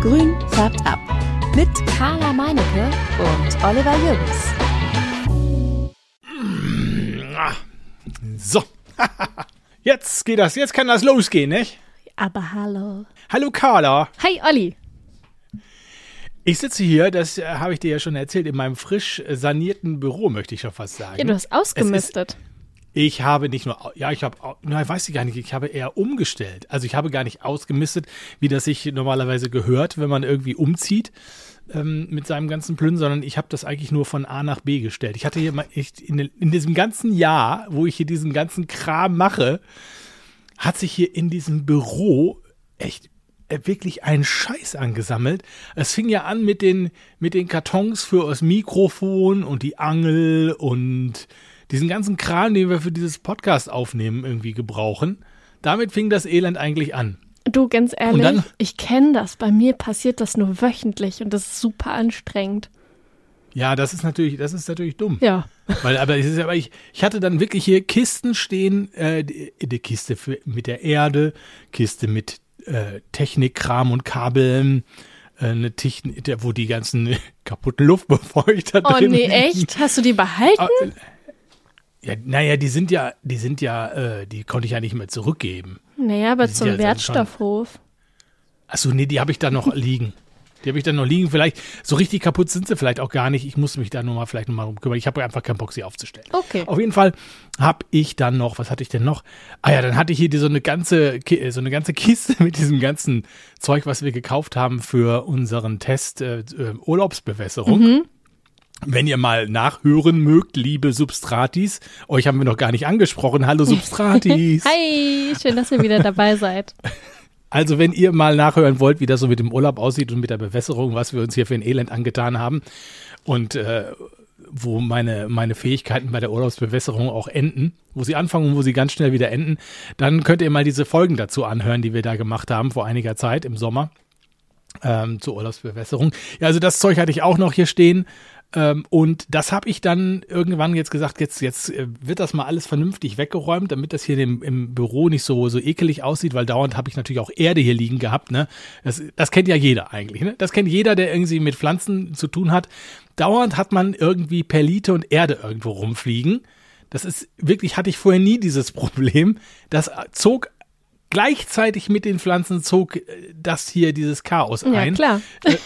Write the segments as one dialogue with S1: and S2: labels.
S1: Grün färbt ab. Mit Carla Meinecke und Oliver Jürgens.
S2: So. Jetzt geht das, jetzt kann das losgehen, nicht?
S1: Aber hallo.
S2: Hallo Carla.
S1: Hi Olli.
S2: Ich sitze hier, das äh, habe ich dir ja schon erzählt, in meinem frisch sanierten Büro, möchte ich schon fast sagen.
S1: Ja, du hast ausgemistet.
S2: Ich habe nicht nur, ja, ich habe, na, weiß ich gar nicht, ich habe eher umgestellt. Also ich habe gar nicht ausgemistet, wie das sich normalerweise gehört, wenn man irgendwie umzieht ähm, mit seinem ganzen Plünnen, sondern ich habe das eigentlich nur von A nach B gestellt. Ich hatte hier mal echt in, in diesem ganzen Jahr, wo ich hier diesen ganzen Kram mache, hat sich hier in diesem Büro echt äh, wirklich einen Scheiß angesammelt. Es fing ja an mit den, mit den Kartons für das Mikrofon und die Angel und diesen ganzen Kram, den wir für dieses Podcast aufnehmen, irgendwie gebrauchen. Damit fing das Elend eigentlich an.
S1: Du, ganz ehrlich,
S2: dann-
S1: ich kenne das. Bei mir passiert das nur wöchentlich und das ist super anstrengend.
S2: Ja, das ist natürlich, das ist natürlich dumm.
S1: Ja.
S2: Weil, aber, es ist, aber ich, ich hatte dann wirklich hier Kisten stehen, äh, die, die Kiste für, mit der Erde, Kiste mit äh, Technikkram und Kabeln, äh, eine der- wo die ganzen kaputten Luftbefeuchter
S1: Oh
S2: drin
S1: nee,
S2: liegen.
S1: echt? Hast du die behalten?
S2: Äh, Ja, naja, die sind ja, die sind ja, äh, die konnte ich ja nicht mehr zurückgeben.
S1: naja, aber zum
S2: ja
S1: Wertstoffhof.
S2: Achso, nee, die habe ich da noch liegen. Die habe ich dann noch liegen. Vielleicht, so richtig kaputt sind sie vielleicht auch gar nicht. Ich muss mich da nur mal vielleicht nochmal drum kümmern. Ich habe einfach keinen Bock, sie aufzustellen.
S1: Okay.
S2: Auf jeden Fall habe ich dann noch, was hatte ich denn noch? Ah ja, dann hatte ich hier die, so eine ganze, Ki- so eine ganze Kiste mit diesem ganzen Zeug, was wir gekauft haben für unseren Test äh, äh, Urlaubsbewässerung. Wenn ihr mal nachhören mögt, liebe Substratis, euch haben wir noch gar nicht angesprochen. Hallo Substratis.
S1: Hi, schön, dass ihr wieder dabei seid.
S2: Also, wenn ihr mal nachhören wollt, wie das so mit dem Urlaub aussieht und mit der Bewässerung, was wir uns hier für ein Elend angetan haben und äh, wo meine, meine Fähigkeiten bei der Urlaubsbewässerung auch enden, wo sie anfangen und wo sie ganz schnell wieder enden, dann könnt ihr mal diese Folgen dazu anhören, die wir da gemacht haben vor einiger Zeit im Sommer ähm, zur Urlaubsbewässerung. Ja, also das Zeug hatte ich auch noch hier stehen. Ähm, und das habe ich dann irgendwann jetzt gesagt, jetzt, jetzt äh, wird das mal alles vernünftig weggeräumt, damit das hier im, im Büro nicht so, so ekelig aussieht, weil dauernd habe ich natürlich auch Erde hier liegen gehabt. Ne? Das, das kennt ja jeder eigentlich. Ne? Das kennt jeder, der irgendwie mit Pflanzen zu tun hat. Dauernd hat man irgendwie Perlite und Erde irgendwo rumfliegen. Das ist wirklich, hatte ich vorher nie dieses Problem. Das zog gleichzeitig mit den Pflanzen zog äh, das hier dieses Chaos
S1: Ja,
S2: ein.
S1: klar.
S2: Äh,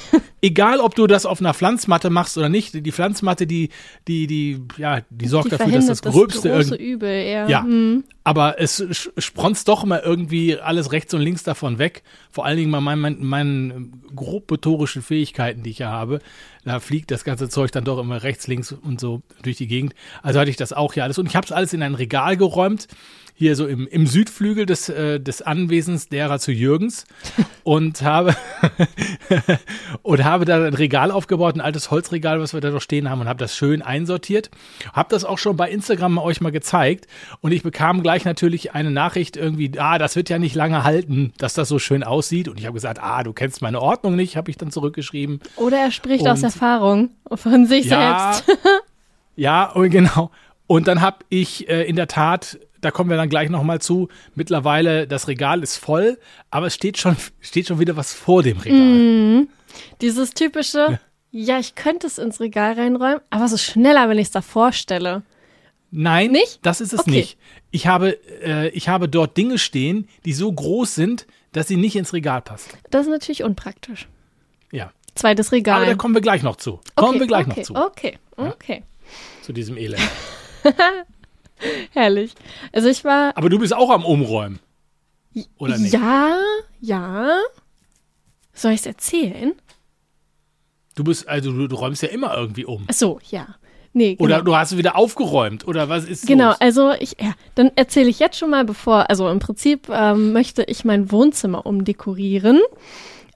S2: egal, ob du das auf einer Pflanzmatte machst oder nicht, die Pflanzmatte, die, die, die, ja, die sorgt
S1: Die
S2: dafür, dass das
S1: verhindert
S2: Gröbste
S1: große
S2: irgendwie.
S1: Übel, ja.
S2: Ja,
S1: Hm.
S2: aber es spronzt doch immer irgendwie alles rechts und links davon weg. Vor allen Dingen bei meinen, meinen, meinen grob motorischen Fähigkeiten, die ich ja habe. Da fliegt das ganze Zeug dann doch immer rechts, links und so durch die Gegend. Also hatte ich das auch hier alles. Und ich habe es alles in ein Regal geräumt. Hier so im, im Südflügel des, äh, des Anwesens derer zu Jürgens und habe und habe da ein Regal aufgebaut, ein altes Holzregal, was wir da noch stehen haben und habe das schön einsortiert. Habe das auch schon bei Instagram euch mal gezeigt und ich bekam gleich natürlich eine Nachricht irgendwie, ah, das wird ja nicht lange halten, dass das so schön aussieht und ich habe gesagt, ah, du kennst meine Ordnung nicht, habe ich dann zurückgeschrieben.
S1: Oder er spricht aus
S2: Und-
S1: Erfahrung von sich
S2: Ja,
S1: selbst.
S2: ja, genau. Und dann habe ich äh, in der Tat, da kommen wir dann gleich nochmal zu, mittlerweile das Regal ist voll, aber es steht schon, steht schon wieder was vor dem Regal.
S1: Mhm. Dieses typische, ja. ich könnte es ins Regal reinräumen, aber so schneller, wenn ich es da vorstelle.
S2: Nein,
S1: Nicht?
S2: das ist es
S1: Okay.
S2: nicht. Ich habe, äh, ich habe dort Dinge stehen, die so groß sind, dass sie nicht ins Regal passen.
S1: Das ist natürlich unpraktisch.
S2: Ja.
S1: Zweites Regal.
S2: Aber da kommen wir gleich noch zu. Kommen
S1: okay,
S2: wir gleich
S1: okay,
S2: noch zu,
S1: Okay, okay.
S2: zu diesem Elend.
S1: Herrlich. Also ich war.
S2: Aber du bist auch am Umräumen. Oder nicht?
S1: Ja, ja. Soll ich es erzählen?
S2: Du bist, also du, du räumst ja immer irgendwie um.
S1: Ach so, ja. Nee, genau.
S2: Oder du hast wieder aufgeräumt. Oder was ist
S1: Genau,
S2: los?
S1: also ich, ja, dann erzähle ich jetzt schon mal, bevor, also im Prinzip ähm, möchte ich mein Wohnzimmer umdekorieren.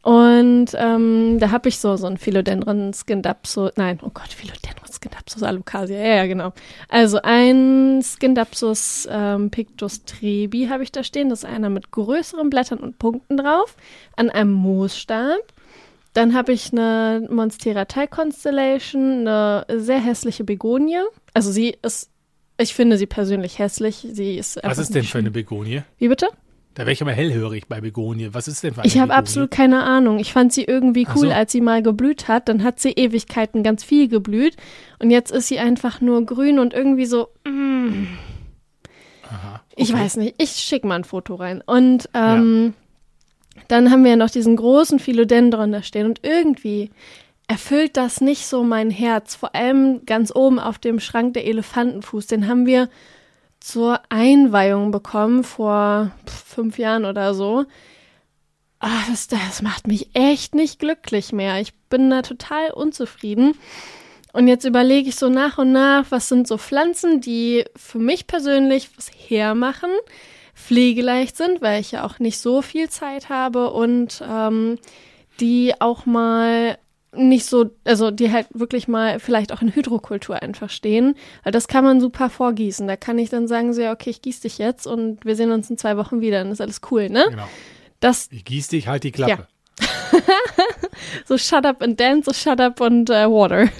S1: Und ähm, da habe ich so, so ein Philodendron Scindapsus, nein, oh Gott, Philodendron Scindapsus alocasia, ja, ja, genau. Also ein Scindapsus ähm, pictus trebi habe ich da stehen, das ist einer mit größeren Blättern und Punkten drauf, an einem Moosstab. Dann habe ich eine Monstera Thai Constellation, eine sehr hässliche Begonie. Also sie ist, ich finde sie persönlich hässlich. Sie ist
S2: was ist denn
S1: nicht
S2: für eine
S1: schön.
S2: Begonie?
S1: Wie bitte?
S2: Da wäre ich aber hellhörig bei Begonie. Was ist denn für eine
S1: Ich habe absolut keine Ahnung. Ich fand sie irgendwie cool,
S2: so.
S1: als sie mal geblüht hat. Dann hat sie Ewigkeiten ganz viel geblüht. Und jetzt ist sie einfach nur grün und irgendwie so. Mm,
S2: Aha.
S1: ich
S2: Okay.
S1: weiß nicht. Ich schicke mal ein Foto rein. Und ähm, dann haben wir ja noch diesen großen Philodendron da stehen. Und irgendwie erfüllt das nicht so mein Herz. Vor allem ganz oben auf dem Schrank der Elefantenfuß. Den haben wir zur Einweihung bekommen vor fünf Jahren oder so. Ah, das, das macht mich echt nicht glücklich mehr. Ich bin da total unzufrieden. Und jetzt überlege ich so nach und nach, was sind so Pflanzen, die für mich persönlich was hermachen, pflegeleicht sind, weil ich ja auch nicht so viel Zeit habe und ähm, die auch mal nicht so, also die halt wirklich mal vielleicht auch in Hydrokultur einfach stehen, weil das kann man super vorgießen. Da kann ich dann sagen, so ja, okay, ich gieße dich jetzt und wir sehen uns in zwei Wochen wieder, dann ist alles cool, ne?
S2: Genau.
S1: Das,
S2: Ich gieß dich, halt die Klappe.
S1: so shut up and dance, so shut up and äh, water.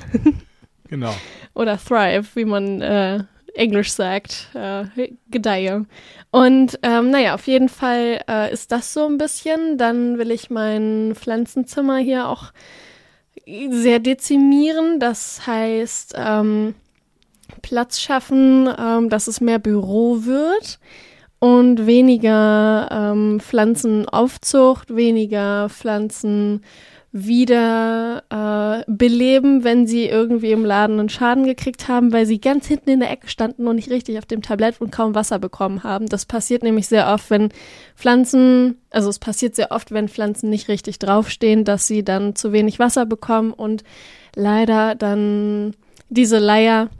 S2: Genau.
S1: oder thrive, wie man äh, Englisch sagt, äh, gedeihe. Und ähm, naja, auf jeden Fall äh, ist das so ein bisschen. Dann will ich mein Pflanzenzimmer hier auch sehr dezimieren. Das heißt, ähm, Platz schaffen, ähm, dass es mehr Büro wird und weniger ähm, Pflanzenaufzucht, weniger Pflanzen wieder äh, beleben, wenn sie irgendwie im Laden einen Schaden gekriegt haben, weil sie ganz hinten in der Ecke standen und nicht richtig auf dem Tablett und kaum Wasser bekommen haben. Das passiert nämlich sehr oft, wenn Pflanzen, also es passiert sehr oft, wenn Pflanzen nicht richtig draufstehen, dass sie dann zu wenig Wasser bekommen und leider dann diese Leier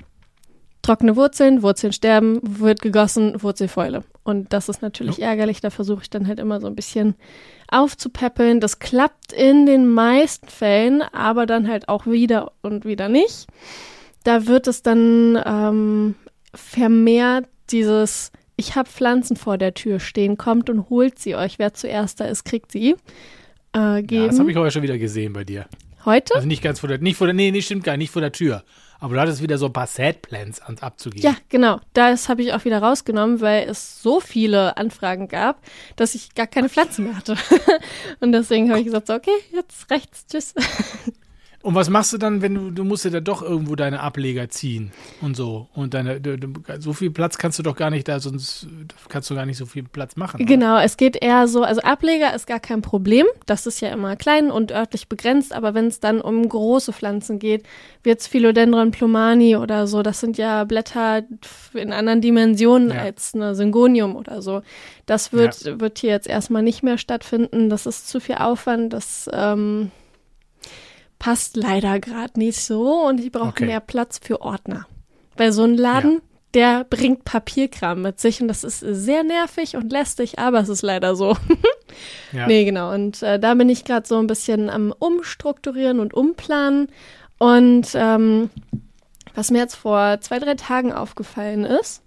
S1: trockene Wurzeln, Wurzeln sterben, wird gegossen, Wurzelfäule. Und das ist natürlich ärgerlich, da versuche ich dann halt immer so ein bisschen aufzupäppeln. Das klappt in den meisten Fällen, aber dann halt auch wieder und wieder nicht. Da wird es dann ähm, vermehrt dieses, ich habe Pflanzen vor der Tür stehen, kommt und holt sie euch. Wer zuerst da ist, kriegt sie. Äh, geben.
S2: Ja, das habe ich heute schon wieder gesehen bei dir.
S1: Heute?
S2: Also nicht ganz vor der, nicht vor der, nee, nee, stimmt gar nicht, nicht vor der Tür. Aber du hattest wieder so ein paar Sad-Plans an- abzugeben.
S1: Ja, genau. Das habe ich auch wieder rausgenommen, weil es so viele Anfragen gab, dass ich gar keine Pflanzen mehr hatte. Und deswegen habe ich gesagt, so, okay, jetzt rechts, tschüss.
S2: Und was machst du dann, wenn du, du musst ja da doch irgendwo deine Ableger ziehen und so. Und deine, du, du, so viel Platz kannst du doch gar nicht da, sonst kannst du gar nicht so viel Platz machen. oder?
S1: Genau, es geht eher so, also Ableger ist gar kein Problem. Das ist ja immer klein und örtlich begrenzt, aber wenn es dann um große Pflanzen geht, wie jetzt Philodendron plumani oder so, das sind ja Blätter in anderen Dimensionen
S2: Ja.
S1: als eine Syngonium oder so. Das wird, wird hier jetzt erstmal nicht mehr stattfinden. Das ist zu viel Aufwand, das ähm, passt leider gerade nicht so und ich brauche
S2: Okay.
S1: mehr Platz für Ordner. Weil so ein Laden, der bringt Papierkram mit sich und das ist sehr nervig und lästig, aber es ist leider so.
S2: Ja.
S1: Nee, genau. Und äh, da bin ich gerade so ein bisschen am Umstrukturieren und Umplanen. Und ähm, was mir jetzt vor zwei, drei Tagen aufgefallen ist,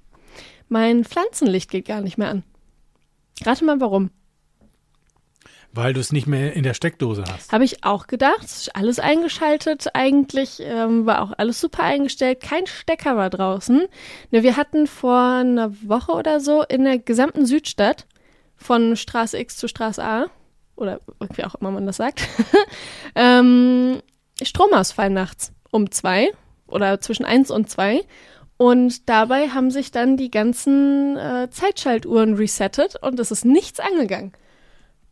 S1: mein Pflanzenlicht geht gar nicht mehr an. Rate mal warum.
S2: Weil du es nicht mehr in der Steckdose hast.
S1: Habe ich auch gedacht. Alles eingeschaltet. Eigentlich ähm, war auch alles super eingestellt. Kein Stecker war draußen. Ne, wir hatten vor einer Woche oder so in der gesamten Südstadt von Straße X zu Straße A oder wie auch immer man das sagt, ähm, Stromausfall nachts um zwei oder zwischen eins und zwei. Und dabei haben sich dann die ganzen äh, Zeitschaltuhren resettet und es ist nichts angegangen.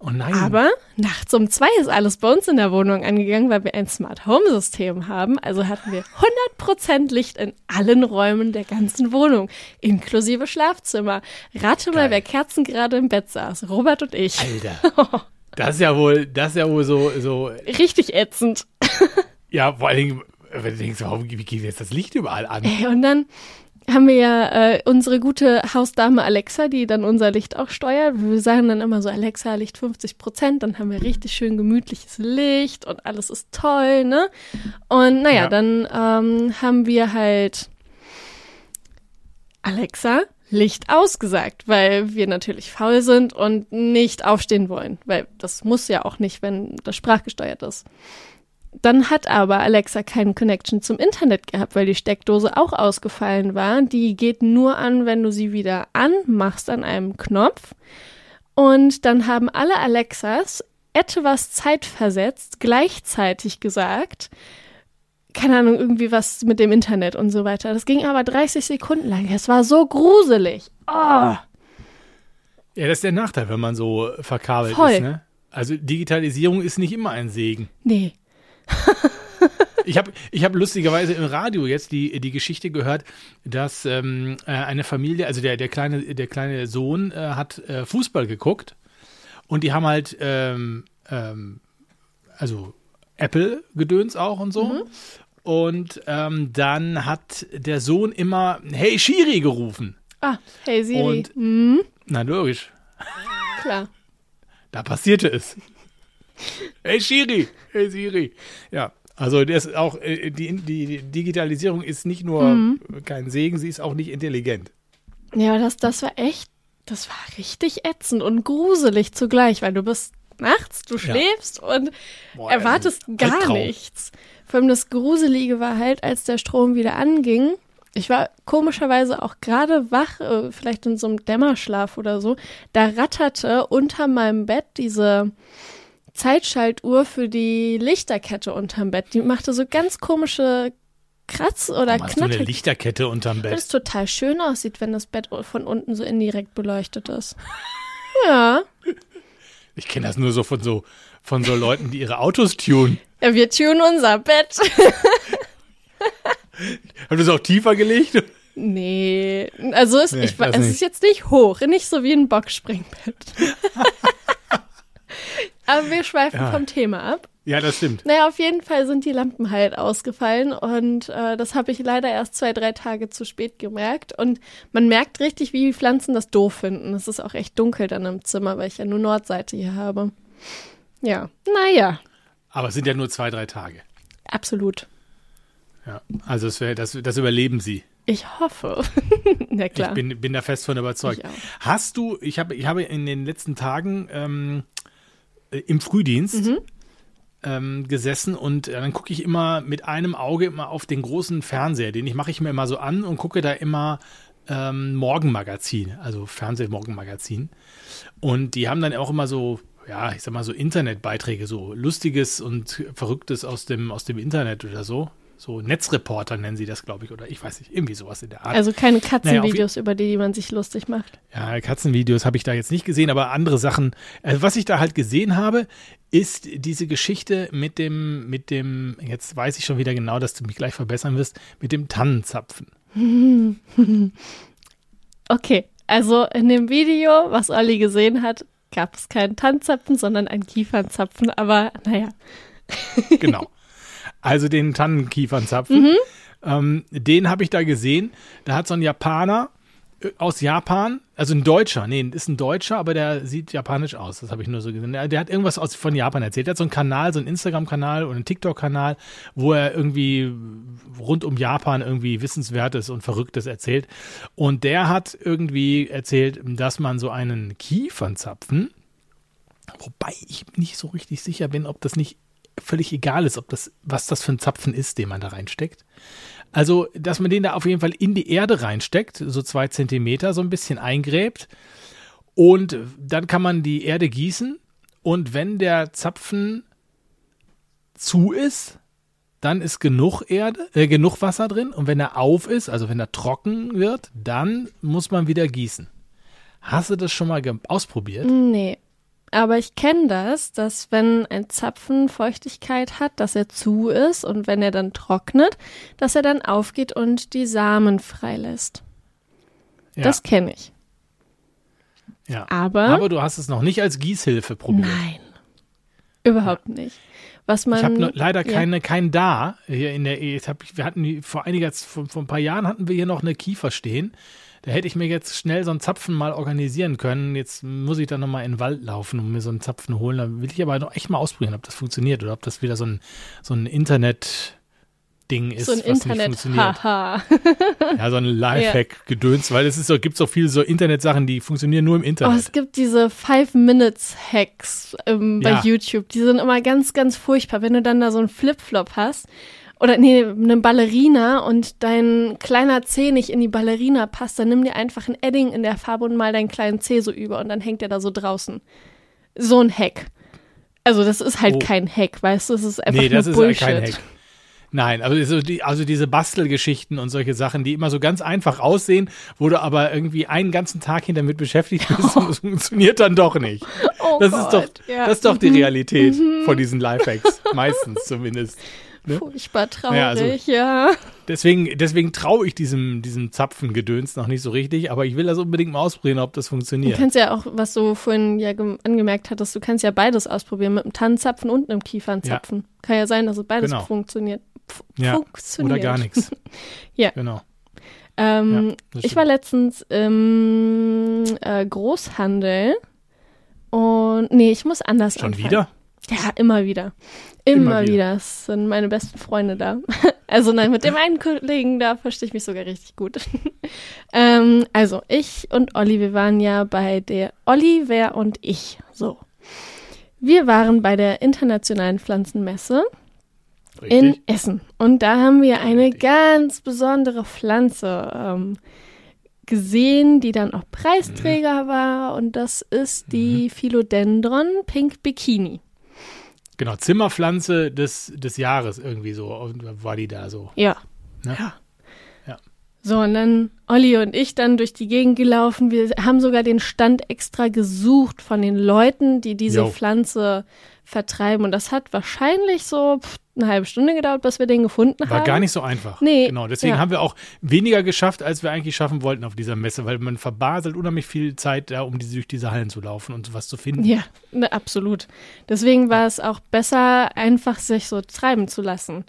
S2: Oh nein.
S1: Aber nachts um zwei ist alles bei uns in der Wohnung angegangen, weil wir ein Smart Home System haben. Also hatten wir 100% Licht in allen Räumen der ganzen Wohnung, inklusive Schlafzimmer. Rate mal,
S2: Geil.
S1: wer Kerzen gerade im Bett saß. Robert und ich.
S2: Alter. Das ist ja wohl, das ist ja wohl so, so,
S1: Richtig ätzend.
S2: ja, vor allen Dingen, wenn du denkst, warum, wie geht jetzt das Licht überall an?
S1: Ey, Und dann haben wir ja äh, unsere gute Hausdame Alexa, die dann unser Licht auch steuert. Wir sagen dann immer so, Alexa, Licht 50 Prozent, dann haben wir richtig schön gemütliches Licht und alles ist toll, ne? Und naja,
S2: Ja.
S1: dann ähm, haben wir halt Alexa, Licht ausgesagt, weil wir natürlich faul sind und nicht aufstehen wollen, weil das muss ja auch nicht, wenn das sprachgesteuert ist. Dann hat aber Alexa keinen Connection zum Internet gehabt, weil die Steckdose auch ausgefallen war. Die geht nur an, wenn du sie wieder anmachst an einem Knopf. Und dann haben alle Alexas etwas zeitversetzt gleichzeitig gesagt, keine Ahnung, irgendwie was mit dem Internet und so weiter. Das ging aber 30 Sekunden lang. Es war so gruselig. Oh.
S2: Ja, das ist der Nachteil, wenn man so verkabelt
S1: Voll.
S2: ist. Ne? Also Digitalisierung ist nicht immer ein Segen.
S1: Nee.
S2: Ich habe ich hab lustigerweise im Radio jetzt die, die Geschichte gehört, dass ähm, äh, eine Familie, also der, der, kleine, der kleine Sohn äh, hat äh, Fußball geguckt und die haben halt, ähm, ähm, also Apple-Gedöns auch und so. Und ähm, dann hat der Sohn immer Hey Shiri gerufen.
S1: Ah, hey Siri.
S2: Und-
S1: mhm,
S2: Na logisch,
S1: klar.
S2: da passierte es. Hey Shiri, hey Siri. Ja, also das ist auch äh, die, die Digitalisierung ist nicht nur kein Segen, sie ist auch nicht intelligent.
S1: Ja, das, das war echt, das war richtig ätzend und gruselig zugleich, weil du bist nachts, du schläfst und
S2: Boah,
S1: erwartest
S2: also,
S1: gar
S2: Albtraum.
S1: nichts. Vor allem das Gruselige war halt, als der Strom wieder anging. Ich war komischerweise auch gerade wach, äh, vielleicht in so einem Dämmerschlaf oder so. Da ratterte unter meinem Bett diese Zeitschaltuhr für die Lichterkette unterm Bett. Die machte so ganz komische Kratz- oder
S2: hast du eine
S1: Knatter.
S2: Lichterkette unterm Bett?
S1: es total schön aussieht, wenn das Bett von unten so indirekt beleuchtet ist. Ja.
S2: Ich kenne das nur so von so von so Leuten, die ihre Autos tunen.
S1: ja wir tunen unser Bett.
S2: Haben du es auch tiefer gelegt?
S1: nee. Also es,
S2: Nee,
S1: ich,
S2: das
S1: es ist jetzt nicht hoch, nicht so wie ein Boxspringbett. Aber wir schweifen
S2: Ja.
S1: vom Thema ab.
S2: Ja, das stimmt.
S1: Naja, auf jeden Fall sind die Lampen halt ausgefallen und äh, das habe ich leider erst zwei, drei Tage zu spät gemerkt. Und man merkt richtig, wie die Pflanzen das doof finden. Es ist auch echt dunkel dann im Zimmer, weil ich ja nur Nordseite hier habe. Ja, naja,
S2: Aber es sind ja nur zwei, drei Tage.
S1: absolut.
S2: Ja, also es wär, das, das überleben sie.
S1: Ich hoffe. Na klar.
S2: Ich bin, bin da fest von überzeugt. Hast du, ich habe ich habe in den letzten Tagen ähm, äh, im Frühdienst
S1: Mhm.
S2: ähm, gesessen und äh, dann gucke ich immer mit einem Auge immer auf den großen Fernseher, den ich mache ich mir immer so an und gucke da immer ähm, Morgenmagazin, also Fernsehmorgenmagazin. Und die haben dann auch immer so, ja, ich sag mal so Internetbeiträge, so lustiges und verrücktes aus dem aus dem Internet oder so. So Netzreporter nennen sie das, glaube ich, oder ich weiß nicht, irgendwie sowas in der Art.
S1: also keine
S2: Naja,
S1: Katzenvideos, über die, die man sich lustig macht.
S2: Ja, Katzenvideos habe ich da jetzt nicht gesehen, aber andere Sachen. Also was ich da halt gesehen habe, ist diese Geschichte mit dem, mit dem, jetzt weiß ich schon wieder genau, dass du mich gleich verbessern wirst, mit dem Tannenzapfen.
S1: Okay, also in dem Video, was Olli gesehen hat, gab es keinen Tannenzapfen, sondern einen Kiefernzapfen. Aber naja,
S2: Genau. Also den Tannenkiefernzapfen. Ähm, den habe ich da gesehen. Da hat so ein Japaner äh, aus Japan, also ein Deutscher, nee, ist ein Deutscher, aber der sieht japanisch aus. Das habe ich nur so gesehen. Der, der hat irgendwas aus, von Japan erzählt. Der hat so einen Kanal, so einen Instagram-Kanal oder einen TikTok-Kanal, wo er irgendwie rund um Japan irgendwie Wissenswertes und Verrücktes erzählt. Und der hat irgendwie erzählt, dass man so einen Kiefernzapfen, wobei ich nicht so richtig sicher bin, ob das nicht völlig egal ist, ob das, was das für ein Zapfen ist, den man da reinsteckt. Also, dass man den da auf jeden Fall in die Erde reinsteckt, so zwei Zentimeter, so ein bisschen eingräbt. Und dann kann man die Erde gießen. Und wenn der Zapfen zu ist, dann ist genug Erde, äh, genug Wasser drin. Und wenn er auf ist, also wenn er trocken wird, dann muss man wieder gießen. Hast du das schon mal ausprobiert?
S1: nee. Aber ich kenne das, dass wenn ein Zapfen Feuchtigkeit hat, dass er zu ist und wenn er dann trocknet, dass er dann aufgeht und die Samen freilässt.
S2: Ja,
S1: Das kenne ich.
S2: ja.
S1: Aber,
S2: Aber du hast es noch nicht als Gießhilfe probiert.
S1: nein, überhaupt nicht. Was man
S2: Ich habe leider
S1: ja.
S2: keine, keinen da hier in der. Jetzt hab wir hatten vor einiger, vor, vor ein paar Jahren hatten wir hier noch eine Kiefer stehen. Da hätte ich mir jetzt schnell so einen Zapfen mal organisieren können. Jetzt muss ich dann nochmal in den Wald laufen und mir so einen Zapfen holen. Da will ich aber noch echt mal ausprobieren, ob das funktioniert oder ob das wieder so ein, so ein Internet-Ding ist,
S1: so ein
S2: was nicht
S1: Internet,
S2: funktioniert.
S1: haha.
S2: Ja, so ein Lifehack-Gedöns, weil es ist so, gibt so viele so Internetsachen, die funktionieren nur im
S1: Oh,
S2: Internet.
S1: es gibt diese Five-Minutes-Hacks ähm, bei
S2: Ja.
S1: YouTube. Die sind immer ganz, ganz furchtbar. Wenn du dann da so einen Flipflop hast oder nee, eine Ballerina und dein kleiner Zeh nicht in die Ballerina passt, dann nimm dir einfach ein Edding in der Farbe und mal deinen kleinen Zeh so über und dann hängt der da so draußen. So ein Hack. Also das ist halt
S2: Oh.
S1: kein Hack, weißt du, es ist einfach
S2: Nee, das
S1: nur
S2: ist
S1: Bullshit.
S2: kein Hack. Nein, also, so die, also diese Bastelgeschichten und solche Sachen, die immer so ganz einfach aussehen, wo du aber irgendwie einen ganzen Tag hin damit beschäftigt bist und es funktioniert dann doch nicht.
S1: Oh
S2: Das ist doch,
S1: Gott, ja.
S2: das ist doch die Realität von diesen Lifehacks. Meistens zumindest. ne?
S1: Furchtbar traurig,
S2: Ja, also-
S1: ja.
S2: Deswegen, deswegen traue ich diesem, diesem Zapfengedöns noch nicht so richtig, aber ich will das unbedingt mal ausprobieren, ob das
S1: Du
S2: funktioniert.
S1: kannst ja auch, was du vorhin ja gem- angemerkt hattest, du kannst ja beides ausprobieren, mit einem Tannenzapfen und einem Kiefernzapfen. Kann ja sein, dass es beides
S2: Genau.
S1: funktioniert. F
S2: Ja,
S1: funktioniert.
S2: Oder gar nichts.
S1: Ja.
S2: Genau.
S1: Ähm,
S2: Ja,
S1: ich war letztens im äh, Großhandel und nee, ich muss anders
S2: Schon
S1: anfangen.
S2: wieder?
S1: Ja, immer wieder. Immer,
S2: Immer wieder.
S1: wieder. Es sind meine besten Freunde da. Also nein, mit dem einen Kollegen, da verstehe ich mich sogar richtig gut. ähm, also ich und Olli, wir waren ja bei der Oliver und ich. So. Wir waren bei der Internationalen Pflanzenmesse in
S2: Richtig?
S1: Essen. Und da haben wir eine
S2: Richtig.
S1: ganz besondere Pflanze ähm, gesehen, die dann auch Preisträger war. Und das ist die Philodendron Pink Bikini.
S2: Genau, Zimmerpflanze des, des Jahres irgendwie so und war die da so.
S1: Ja.
S2: Ne?
S1: Ja. So, und dann Olli und ich dann durch die Gegend gelaufen. Wir haben sogar den Stand extra gesucht von den Leuten, die diese
S2: Jo.
S1: Pflanze vertreiben. Und das hat wahrscheinlich so pff, eine halbe Stunde gedauert, bis wir den gefunden
S2: War
S1: haben.
S2: gar nicht so einfach.
S1: Nee,
S2: Genau, deswegen
S1: ja.
S2: haben wir auch weniger geschafft, als wir eigentlich schaffen wollten auf dieser Messe, weil man verbaselt unheimlich viel Zeit da, um diese, durch diese Hallen zu laufen und was zu finden.
S1: Ja, ne, absolut. Deswegen war es auch besser, einfach sich so treiben zu lassen.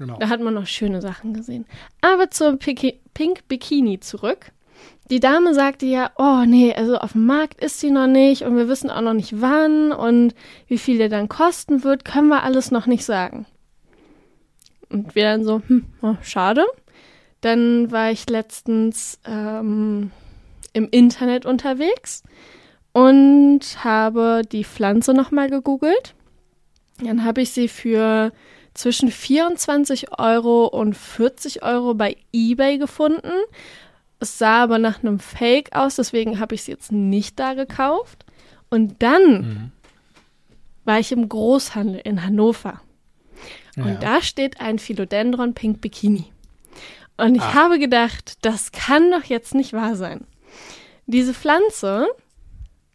S2: Genau.
S1: Da hat man noch schöne Sachen gesehen. Aber zur Piki Pink Bikini zurück. Die Dame sagte ja, oh nee, also auf dem Markt ist sie noch nicht und wir wissen auch noch nicht wann und wie viel der dann kosten wird, können wir alles noch nicht sagen. Und wir dann so, hm, oh, schade. Dann war ich letztens ähm, im Internet unterwegs und habe die Pflanze nochmal gegoogelt. Dann habe ich sie für zwischen 24 Euro und 40 Euro bei eBay gefunden. Es sah aber nach einem Fake aus, deswegen habe ich sie jetzt nicht da gekauft. Und dann
S2: Mhm.
S1: war ich im Großhandel in Hannover.
S2: Ja.
S1: Und da steht ein Philodendron Pink Bikini. Und ich
S2: Ah.
S1: habe gedacht, das kann doch jetzt nicht wahr sein. Diese Pflanze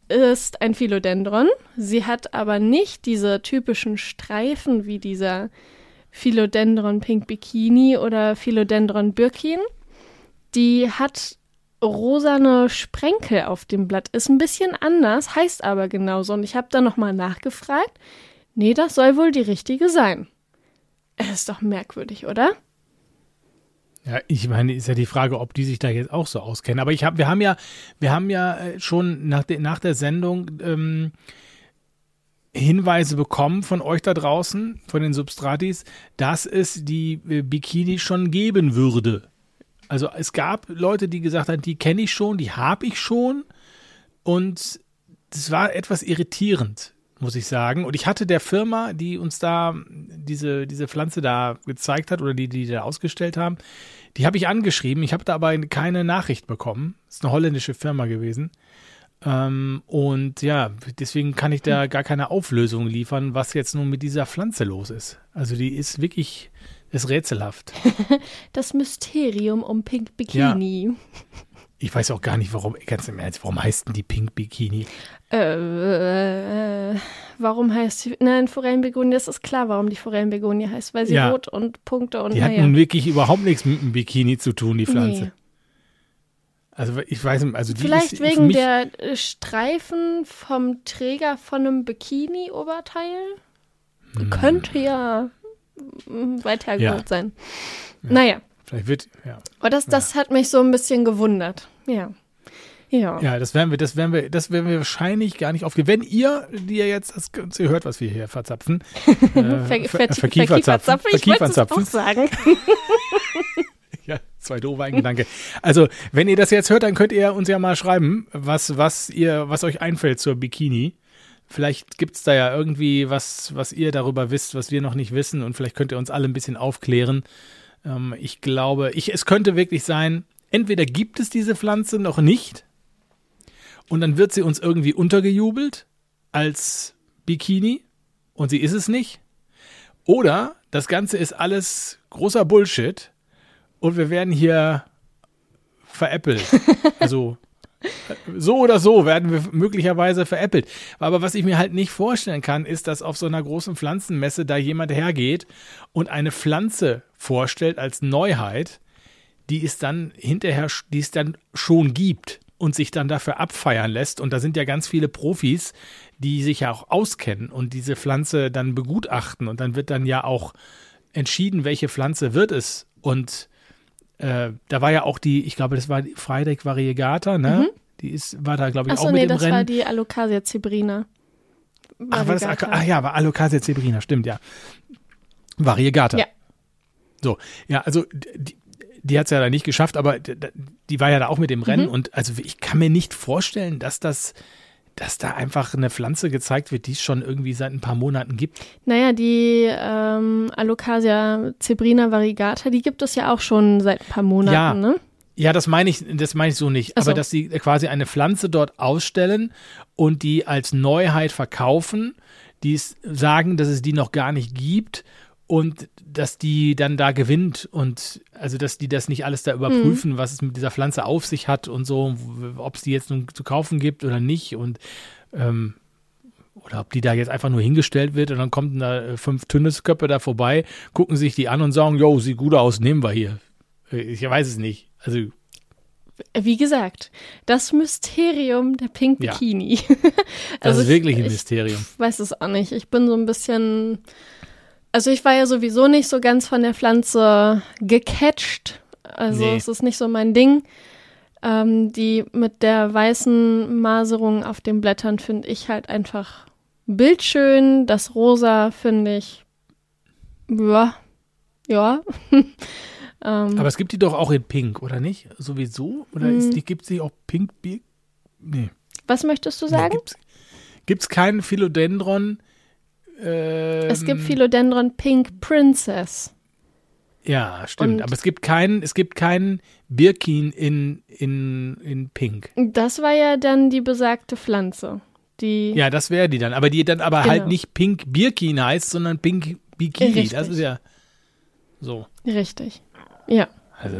S1: ist ein Philodendron. Sie hat aber nicht diese typischen Streifen wie dieser Philodendron Pink Bikini oder Philodendron Birkin. Die hat rosane Sprenkel auf dem Blatt. Ist ein bisschen anders, heißt aber genauso. Und ich habe da nochmal nachgefragt. Nee, das soll wohl die richtige sein. Es ist doch merkwürdig, oder?
S2: Ja, ich meine, ist ja die Frage, ob die sich da jetzt auch so auskennen. Aber ich hab, wir haben ja, wir haben ja äh, schon nach, de, nach der Sendung ähm, Hinweise bekommen von euch da draußen, von den Substratis, dass es die äh, Bikini schon geben würde. Also es gab Leute, die gesagt haben, die kenne ich schon, die habe ich schon. Und das war etwas irritierend, muss ich sagen. Und ich hatte der Firma, die uns da diese, diese Pflanze da gezeigt hat oder die, die da ausgestellt haben, die habe ich angeschrieben. Ich habe da aber keine Nachricht bekommen. Ist eine holländische Firma gewesen. Ähm, und ja, deswegen kann ich da gar keine Auflösung liefern, was jetzt nun mit dieser Pflanze los ist. Also die ist wirklich, ist rätselhaft.
S1: Das Mysterium um Pink Bikini.
S2: Ich weiß auch gar nicht, warum, ganz im Ernst, warum heißt denn die Pink Bikini?
S1: Äh, warum heißt sie? Nein, Forellenbegonie, das ist klar, warum die Forellenbegonie heißt, weil sie
S2: Ja.
S1: rot und Punkte und
S2: Die hat
S1: naja.
S2: nun wirklich überhaupt nichts mit dem Bikini zu tun, die Pflanze.
S1: Nee.
S2: Also ich weiß nicht, also die
S1: Vielleicht
S2: ist
S1: wegen der äh, Streifen vom Träger von einem Bikini-Oberteil?
S2: Hm.
S1: Könnte ja mm, weit hergeholt
S2: Ja.
S1: sein. Naja,
S2: Vielleicht wird, ja.
S1: aber das, das hat mich so ein bisschen gewundert. Ja. Ja.
S2: Ja, das werden wir, das werden wir, das werden wir wahrscheinlich gar nicht aufgeben. Wenn ihr, die ihr jetzt das Ganze hört, was wir hier verzapfen, äh,
S1: Ver
S2: ver-
S1: ver
S2: verkieferzapfen,
S1: Verkieferzapfen, ich sagen.
S2: Ja, zwei doofe Gedanke. Also, wenn ihr das jetzt hört, dann könnt ihr uns ja mal schreiben, was, was ihr, was euch einfällt zur Bikini. Vielleicht gibt es da ja irgendwie was, was ihr darüber wisst, was wir noch nicht wissen und vielleicht könnt ihr uns alle ein bisschen aufklären. Ähm, ich glaube, ich, es könnte wirklich sein, entweder gibt es diese Pflanze noch nicht und dann wird sie uns irgendwie untergejubelt als Bikini und sie ist es nicht. Oder das Ganze ist alles großer Bullshit und wir werden hier veräppelt. Also so oder so werden wir möglicherweise veräppelt. Aber was ich mir halt nicht vorstellen kann, ist, dass auf so einer großen Pflanzenmesse da jemand hergeht und eine Pflanze vorstellt als Neuheit, die es dann hinterher, die es dann schon gibt und sich dann dafür abfeiern lässt. Und da sind ja ganz viele Profis, die sich ja auch auskennen und diese Pflanze dann begutachten. Und dann wird dann ja auch entschieden, welche Pflanze wird es. Und äh, da war ja auch die, ich glaube, das war die Freidek Variegata, ne? Mhm. Die ist, war da, glaube ich, Achso, auch mit nee, im Rennen. Achso,
S1: nee, das war die Alocasia zebrina.
S2: Ach, war das, ach ja, war Alocasia zebrina, stimmt, ja. Variegata. Ja. So, ja, also die, die hat es ja da nicht geschafft, aber die war ja da auch mit dem Rennen mhm. und also ich kann mir nicht vorstellen, dass das dass da einfach eine Pflanze gezeigt wird, die es schon irgendwie seit ein paar Monaten gibt.
S1: Naja, die ähm, Alocasia zebrina variegata, die gibt es ja auch schon seit ein paar Monaten, ja. ne?
S2: Ja, das meine ich, das meine ich so nicht. So. Aber dass sie quasi eine Pflanze dort ausstellen und die als Neuheit verkaufen, die sagen, dass es die noch gar nicht gibt und dass die dann da gewinnt und also dass die das nicht alles da überprüfen, mhm. was es mit dieser Pflanze auf sich hat und so, ob es die jetzt nun zu kaufen gibt oder nicht und ähm, oder ob die da jetzt einfach nur hingestellt wird und dann kommen da äh, fünf Tünnesköpfe da vorbei, gucken sich die an und sagen, jo, sieht gut aus, nehmen wir hier. Äh, ich weiß es nicht. Also
S1: wie gesagt, das Mysterium der Pink Bikini.
S2: Ja, das also ist wirklich ein Mysterium.
S1: Ich weiß es auch nicht. Ich bin so ein bisschen also ich war ja sowieso nicht so ganz von der Pflanze gecatcht. Also nee. es ist nicht so mein Ding. Ähm, die mit der weißen Maserung auf den Blättern finde ich halt einfach bildschön. Das Rosa finde ich, ja, ja.
S2: ähm, Aber es gibt die doch auch in Pink, oder nicht? Sowieso? Oder ist hm. die, gibt es die auch Pink?
S1: Nee. Was möchtest du sagen?
S2: Nee, gibt es keinen Philodendron
S1: ähm, es gibt Philodendron Pink Princess.
S2: Ja, stimmt. Und aber es gibt keinen, es gibt keinen Birkin in, in, in Pink.
S1: Das war ja dann die besagte Pflanze. Die
S2: ja, das wäre die dann. Aber die dann aber halt genau. halt nicht Pink Birkin heißt, sondern Pink Bikini. Richtig. Das ist ja so.
S1: Richtig. Ja.
S2: Also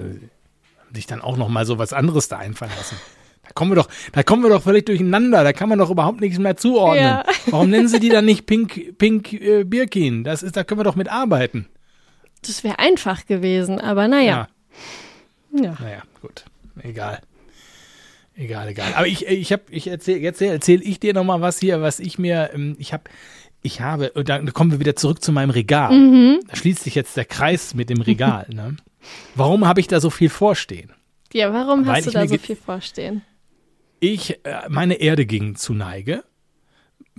S2: sich dann auch noch mal so was anderes da einfallen lassen. Da kommen wir doch, da kommen wir doch völlig durcheinander. Da kann man doch überhaupt nichts mehr zuordnen. Ja. Warum nennen sie die dann nicht Pink, Pink äh, Birkin? Das ist, da können wir doch mit arbeiten.
S1: Das wäre einfach gewesen, aber naja.
S2: Ja. ja. Naja, gut. Egal. Egal, egal. Aber ich, ich habe, ich erzähle, jetzt erzähle ich dir noch mal was hier, was ich mir, ähm, ich habe, ich habe, und dann kommen wir wieder zurück zu meinem Regal. Mhm. Da schließt sich jetzt der Kreis mit dem Regal. ne? Warum habe ich da so viel vorstehen?
S1: Ja, warum Weil hast du da so viel vorstehen?
S2: Ich äh, meine Erde ging zu Neige,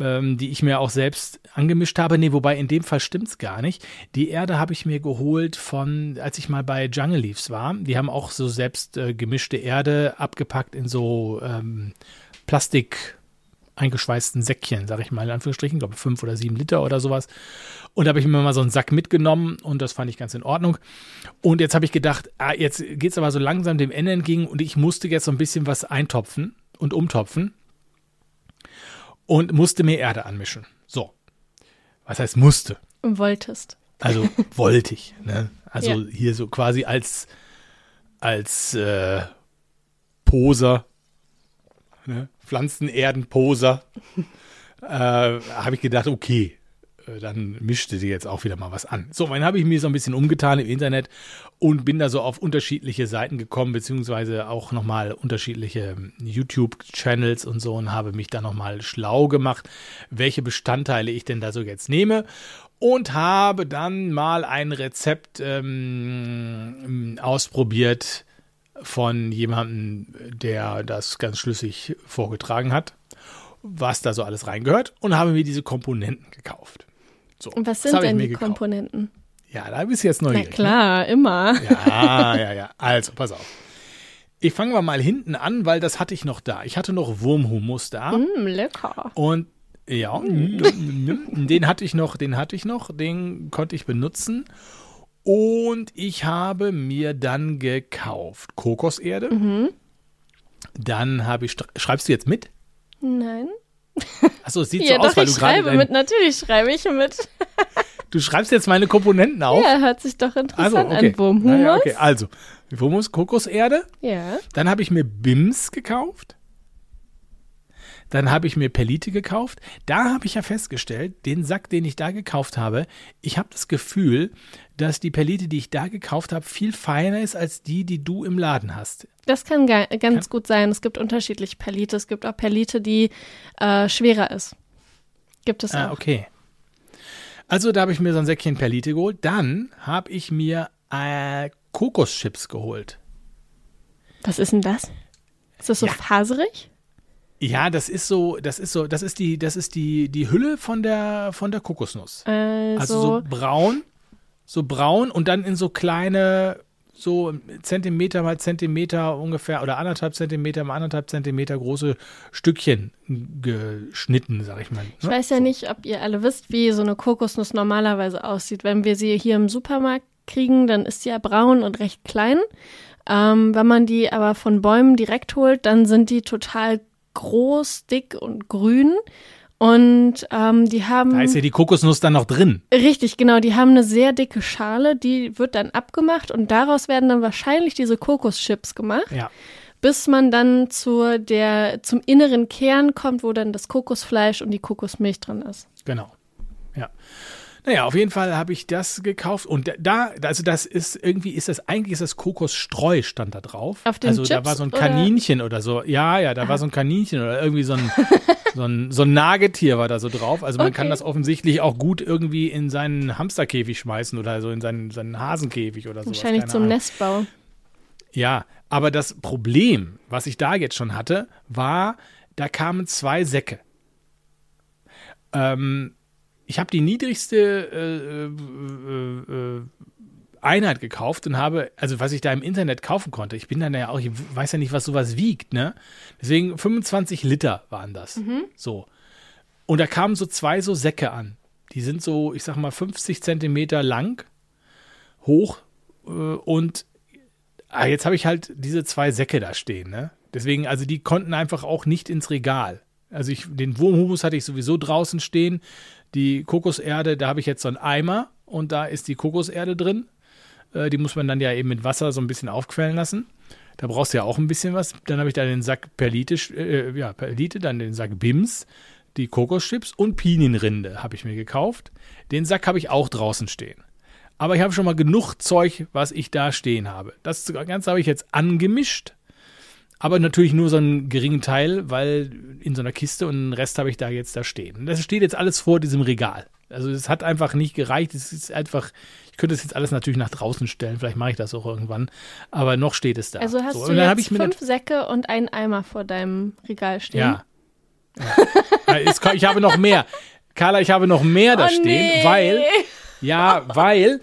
S2: ähm, die ich mir auch selbst angemischt habe. Nee, wobei in dem Fall stimmt's gar nicht. Die Erde habe ich mir geholt von, als ich mal bei Jungle Leaves war. Die haben auch so selbst äh, gemischte Erde abgepackt in so ähm, Plastik eingeschweißten Säckchen, sag ich mal in Anführungsstrichen, glaube fünf oder sieben Liter oder sowas. Und da habe ich mir mal so einen Sack mitgenommen und das fand ich ganz in Ordnung. Und jetzt habe ich gedacht, ah, jetzt geht's aber so langsam dem Ende entgegen und ich musste jetzt so ein bisschen was eintopfen und umtopfen und musste mir Erde anmischen. So. Was heißt musste?
S1: Und wolltest.
S2: Also wollte ich. Ne? Also ja. hier so quasi als, als äh, Poser, ne? Pflanzenerdenposer, äh, habe ich gedacht, okay, dann mischte sie jetzt auch wieder mal was an. So, dann habe ich mir so ein bisschen umgetan im Internet und bin da so auf unterschiedliche Seiten gekommen, beziehungsweise auch nochmal unterschiedliche ähm, YouTube-Channels und so und habe mich da nochmal schlau gemacht, welche Bestandteile ich denn da so jetzt nehme und habe dann mal ein Rezept ähm, ausprobiert von jemandem, der das ganz schlüssig vorgetragen hat, was da so alles reingehört und habe mir diese Komponenten gekauft.
S1: So, Und was sind denn die gekauft. Komponenten?
S2: Ja, da bist du jetzt neugierig.
S1: Na klar, ne? immer.
S2: Ja, ja, ja. Also, pass auf. Ich fange mal hinten an, weil das hatte ich noch da. Ich hatte noch Wurmhumus da.
S1: Mm, lecker.
S2: Und Ja, den hatte ich noch, den hatte ich noch, den konnte ich benutzen. Und ich habe mir dann gekauft Kokoserde.
S1: Mhm.
S2: Dann habe ich, schreibst du jetzt mit?
S1: Nein.
S2: Achso, es sieht
S1: Ja,
S2: so aus,
S1: doch,
S2: weil
S1: ich
S2: du gerade.
S1: schreibe
S2: dein-
S1: mit. Natürlich schreibe ich mit.
S2: Du schreibst jetzt meine Komponenten auf.
S1: Ja, hört sich doch interessant
S2: also, okay.
S1: an. Wurmhumus.
S2: Naja, okay. Also, Wurmhumus, Kokoserde.
S1: Ja.
S2: Dann habe ich mir Bims gekauft. Dann habe ich mir Perlite gekauft. Da habe ich ja festgestellt, den Sack, den ich da gekauft habe, ich habe das Gefühl, dass die Perlite, die ich da gekauft habe, viel feiner ist als die, die du im Laden hast.
S1: Das kann ga ganz gut sein. Es gibt unterschiedliche Perlite. Es gibt auch Perlite, die äh, schwerer ist. Gibt es
S2: Ah,
S1: auch.
S2: okay. Also da habe ich mir so ein Säckchen Perlite geholt. Dann habe ich mir äh, Kokoschips geholt.
S1: Was ist denn das? Ist das so
S2: Ja.
S1: faserig?
S2: Ja, das ist so, das ist so, das ist die, das ist die, die Hülle von der, von der Kokosnuss.
S1: Also,
S2: Also so braun, so braun und dann in so kleine, so Zentimeter mal Zentimeter ungefähr oder anderthalb Zentimeter mal anderthalb Zentimeter große Stückchen geschnitten, sag ich mal. ne?
S1: ich weiß ja nicht, ob ihr alle wisst, wie so eine Kokosnuss normalerweise aussieht. Wenn wir sie hier im Supermarkt kriegen, dann ist sie ja braun und recht klein. Ähm, wenn man die aber von Bäumen direkt holt, dann sind die total groß, dick und grün. Und ähm, die haben.
S2: Da ist ja die Kokosnuss dann noch drin.
S1: Richtig, genau. Die haben eine sehr dicke Schale, die wird dann abgemacht und daraus werden dann wahrscheinlich diese Kokoschips gemacht,
S2: Ja.
S1: bis man dann zur der, zum inneren Kern kommt, wo dann das Kokosfleisch und die Kokosmilch drin ist.
S2: Genau. Ja. Naja, auf jeden Fall habe ich das gekauft und da, also das ist irgendwie, ist das, eigentlich ist das Kokosstreu stand da drauf.
S1: Auf den
S2: Also da
S1: Chips
S2: war so ein
S1: oder?
S2: Kaninchen oder, so. Ja, ja, da war so ein Kaninchen oder irgendwie so ein, so ein, so ein Nagetier war da so drauf. Also man kann
S1: Okay.
S2: das offensichtlich auch gut irgendwie in seinen Hamsterkäfig schmeißen oder so in seinen, seinen Hasenkäfig oder sowas.
S1: Wahrscheinlich zum
S2: Ahnung.
S1: Nestbau.
S2: Ja, aber das Problem, was ich da jetzt schon hatte, war, da kamen zwei Säcke. Ähm, ich habe die niedrigste äh, äh, äh, Einheit gekauft und habe, also was ich da im Internet kaufen konnte, ich bin dann ja auch, ich weiß ja nicht, was sowas wiegt, ne? Deswegen 25 Liter waren das. So. Und da kamen so zwei so Säcke an. Die sind so, ich sag mal, 50 Zentimeter lang, hoch äh, und Ah, jetzt habe ich halt diese zwei Säcke da stehen, ne? Deswegen, also die konnten einfach auch nicht ins Regal. Also ich, den Wurmhumus hatte ich sowieso draußen stehen. Die Kokoserde, da habe ich jetzt so einen Eimer und da ist die Kokoserde drin. Äh, die muss man dann ja eben mit Wasser so ein bisschen aufquellen lassen. Da brauchst du ja auch ein bisschen was. Dann habe ich da den Sack Perlite, äh, ja, Perlite, dann den Sack Bims, die Kokoschips und Pinienrinde habe ich mir gekauft. Den Sack habe ich auch draußen stehen. Aber ich habe schon mal genug Zeug, was ich da stehen habe. Das Ganze habe ich jetzt angemischt. Aber natürlich nur so einen geringen Teil, weil in so einer Kiste und den Rest habe ich da jetzt da stehen. Das steht jetzt alles vor diesem Regal. Also es hat einfach nicht gereicht. Es ist einfach, ich könnte es jetzt alles natürlich nach draußen stellen. Vielleicht mache ich das auch irgendwann. Aber noch steht es da.
S1: Also hast
S2: so,
S1: du jetzt fünf Säcke und einen Eimer vor deinem Regal stehen.
S2: Ja. ja. Ich habe noch mehr. Carla, ich habe noch mehr da
S1: Oh,
S2: stehen,
S1: nee.
S2: weil, ja, weil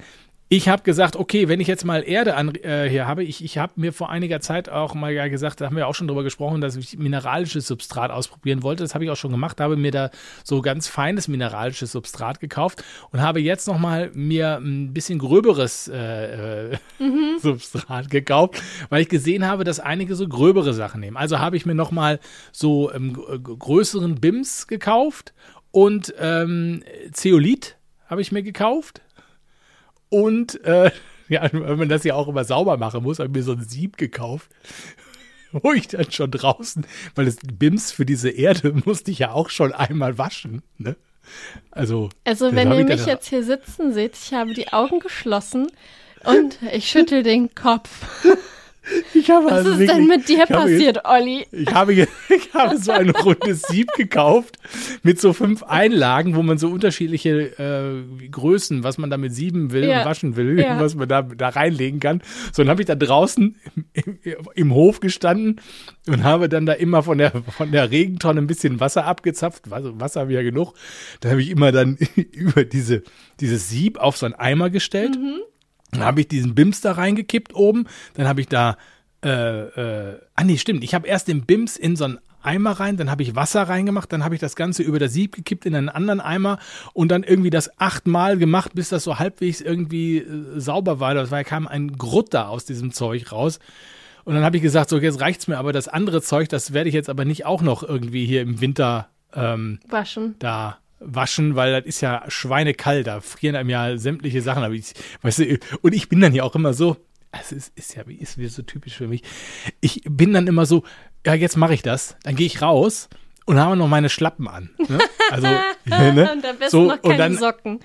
S2: ich habe gesagt, okay, wenn ich jetzt mal Erde an, äh, hier habe, ich, ich habe mir vor einiger Zeit auch mal gesagt, da haben wir auch schon drüber gesprochen, dass ich mineralisches Substrat ausprobieren wollte. Das habe ich auch schon gemacht, habe mir da so ganz feines mineralisches Substrat gekauft und habe jetzt noch mal mir ein bisschen gröberes äh, äh, Substrat gekauft, weil ich gesehen habe, dass einige so gröbere Sachen nehmen. Also habe ich mir noch mal so ähm, g- größeren Bims gekauft und ähm, Zeolit habe ich mir gekauft und äh, ja, wenn man das ja auch immer sauber machen muss, habe ich mir so ein Sieb gekauft, wo ich dann schon draußen, weil das Bims für diese Erde musste ich ja auch schon einmal waschen, ne? Also,
S1: Also wenn ihr mich jetzt hier sitzen seht, ich habe die Augen geschlossen und ich schüttel den Kopf.
S2: Ich habe
S1: Was
S2: also
S1: ist
S2: wirklich-
S1: denn mit dir
S2: habe jetzt-
S1: passiert, Olli?
S2: Ich habe, ich habe so ein rundes Sieb gekauft mit so fünf Einlagen, wo man so unterschiedliche äh, Größen, was man damit sieben will
S1: Ja.
S2: und waschen will,
S1: Ja.
S2: was man da, da reinlegen kann. So, dann habe ich da draußen im, im, Hof gestanden und habe dann da immer von der, von der Regentonne ein bisschen Wasser abgezapft. Wasser, Wasser habe ich ja genug. Da habe ich immer dann über diese, dieses Sieb auf so einen Eimer gestellt. Dann habe ich diesen Bims da reingekippt oben. Dann habe ich da, äh, äh, ah nee, stimmt. Ich habe erst den Bims in so einen Eimer rein, dann habe ich Wasser reingemacht, dann habe ich das Ganze über das Sieb gekippt in einen anderen Eimer und dann irgendwie das achtmal gemacht, bis das so halbwegs irgendwie äh, sauber war. Das war, da kam ein Grutt da aus diesem Zeug raus. Und dann habe ich gesagt, so jetzt reicht's mir, aber das andere Zeug, das werde ich jetzt aber nicht auch noch irgendwie hier im Winter ähm,
S1: Waschen.
S2: da waschen, weil das ist ja schweinekalt, da frieren einem ja sämtliche Sachen. Aber ich, weißt du, und ich bin dann ja auch immer so, es ist, ist ja ist wieder so typisch für mich. Ich bin dann immer so, ja, jetzt mache ich das, dann gehe ich raus und habe noch meine Schlappen an. Ne? Also, ne?
S1: und da bist
S2: so,
S1: noch keine
S2: und dann,
S1: Socken.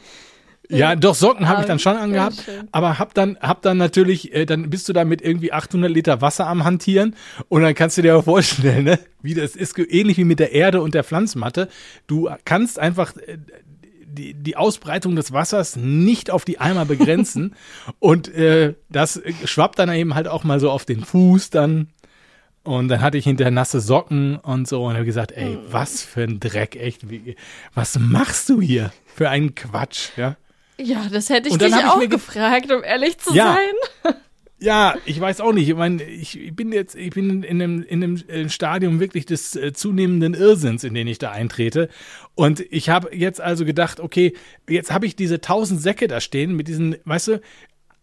S2: Ja, doch, Socken habe ich dann schon angehabt, aber hab dann, hab dann natürlich, äh, dann bist du da mit irgendwie 800 Liter Wasser am Hantieren und dann kannst du dir auch vorstellen, ne, wie das ist, ähnlich wie mit der Erde und der Pflanzmatte. Du kannst einfach äh, die, die Ausbreitung des Wassers nicht auf die Eimer begrenzen und äh, das schwappt dann eben halt auch mal so auf den Fuß dann. Und dann hatte ich hinterher nasse Socken und so und habe gesagt, ey,
S1: Hm.
S2: was für ein Dreck, echt, wie, was machst du hier für einen Quatsch, ja?
S1: Ja, das hätte ich dich
S2: ich
S1: auch
S2: ge-
S1: gefragt, um ehrlich zu
S2: Ja.
S1: sein.
S2: Ja, ich weiß auch nicht. Ich meine, ich bin jetzt, ich bin in einem, in einem äh, Stadium wirklich des äh, zunehmenden Irrsinns, in den ich da eintrete. Und ich habe jetzt also gedacht, okay, jetzt habe ich diese tausend Säcke da stehen mit diesen, weißt du,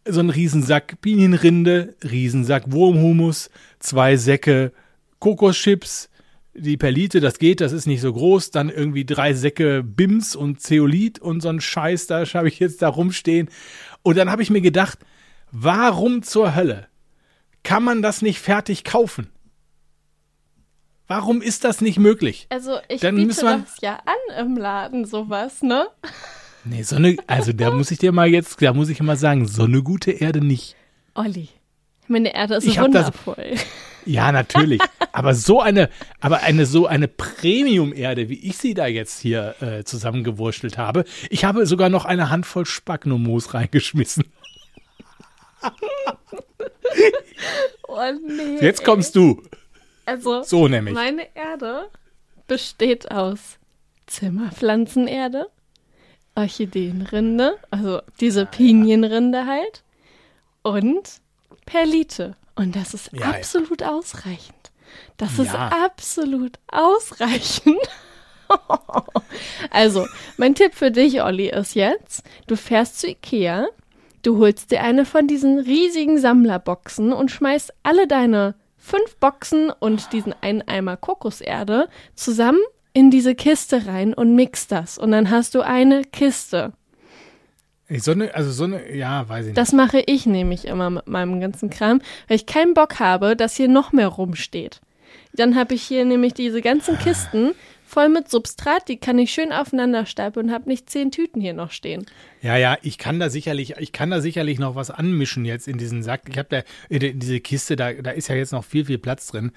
S2: so ein Riesensack Pinienrinde, Riesensack Wurmhumus, zwei Säcke Kokoschips, die Perlite, das geht, das ist nicht so groß, dann irgendwie drei Säcke Bims und Zeolit und so ein Scheiß, da habe ich jetzt da rumstehen. Und dann habe ich mir gedacht, warum zur Hölle kann man das nicht fertig kaufen? Warum ist das nicht möglich?
S1: Also ich
S2: Dann
S1: biete
S2: wir-
S1: das ja an im Laden, sowas, ne?
S2: Nee, so eine, also da muss ich dir mal jetzt, da muss ich mal sagen, so eine gute Erde nicht.
S1: Olli, meine Erde ist
S2: Ich
S1: wundervoll.
S2: Ja, natürlich. aber so eine, aber eine so eine Premium-Erde, wie ich sie da jetzt hier äh, zusammengewurstelt habe. Ich habe sogar noch eine Handvoll Spagnummus reingeschmissen.
S1: Oh nee.
S2: Jetzt kommst du.
S1: Also,
S2: So nämlich.
S1: meine Erde besteht aus Zimmerpflanzenerde, Orchideenrinde, also diese Pinienrinde halt, und Perlite. Und das ist
S2: Ja, ja.
S1: absolut ausreichend. Das ist
S2: Ja.
S1: absolut ausreichend. also, mein Tipp für dich, Olli, ist jetzt, du fährst zu Ikea, du holst dir eine von diesen riesigen Sammlerboxen und schmeißt alle deine fünf Boxen und diesen einen Eimer Kokoserde zusammen in diese Kiste rein und mixt das. Und dann hast du eine Kiste.
S2: Ey, So eine, also so eine, ja, weiß ich nicht.
S1: Das mache ich nämlich immer mit meinem ganzen Kram, weil ich keinen Bock habe, dass hier noch mehr rumsteht. Dann habe ich hier nämlich diese ganzen Kisten voll mit Substrat, die kann ich schön aufeinander stapeln und habe nicht zehn Tüten hier noch stehen.
S2: Ja, ja, ich kann da sicherlich, ich kann da sicherlich noch was anmischen jetzt in diesen Sack. Ich habe da in diese Kiste, da, da ist ja jetzt noch viel, viel Platz drin.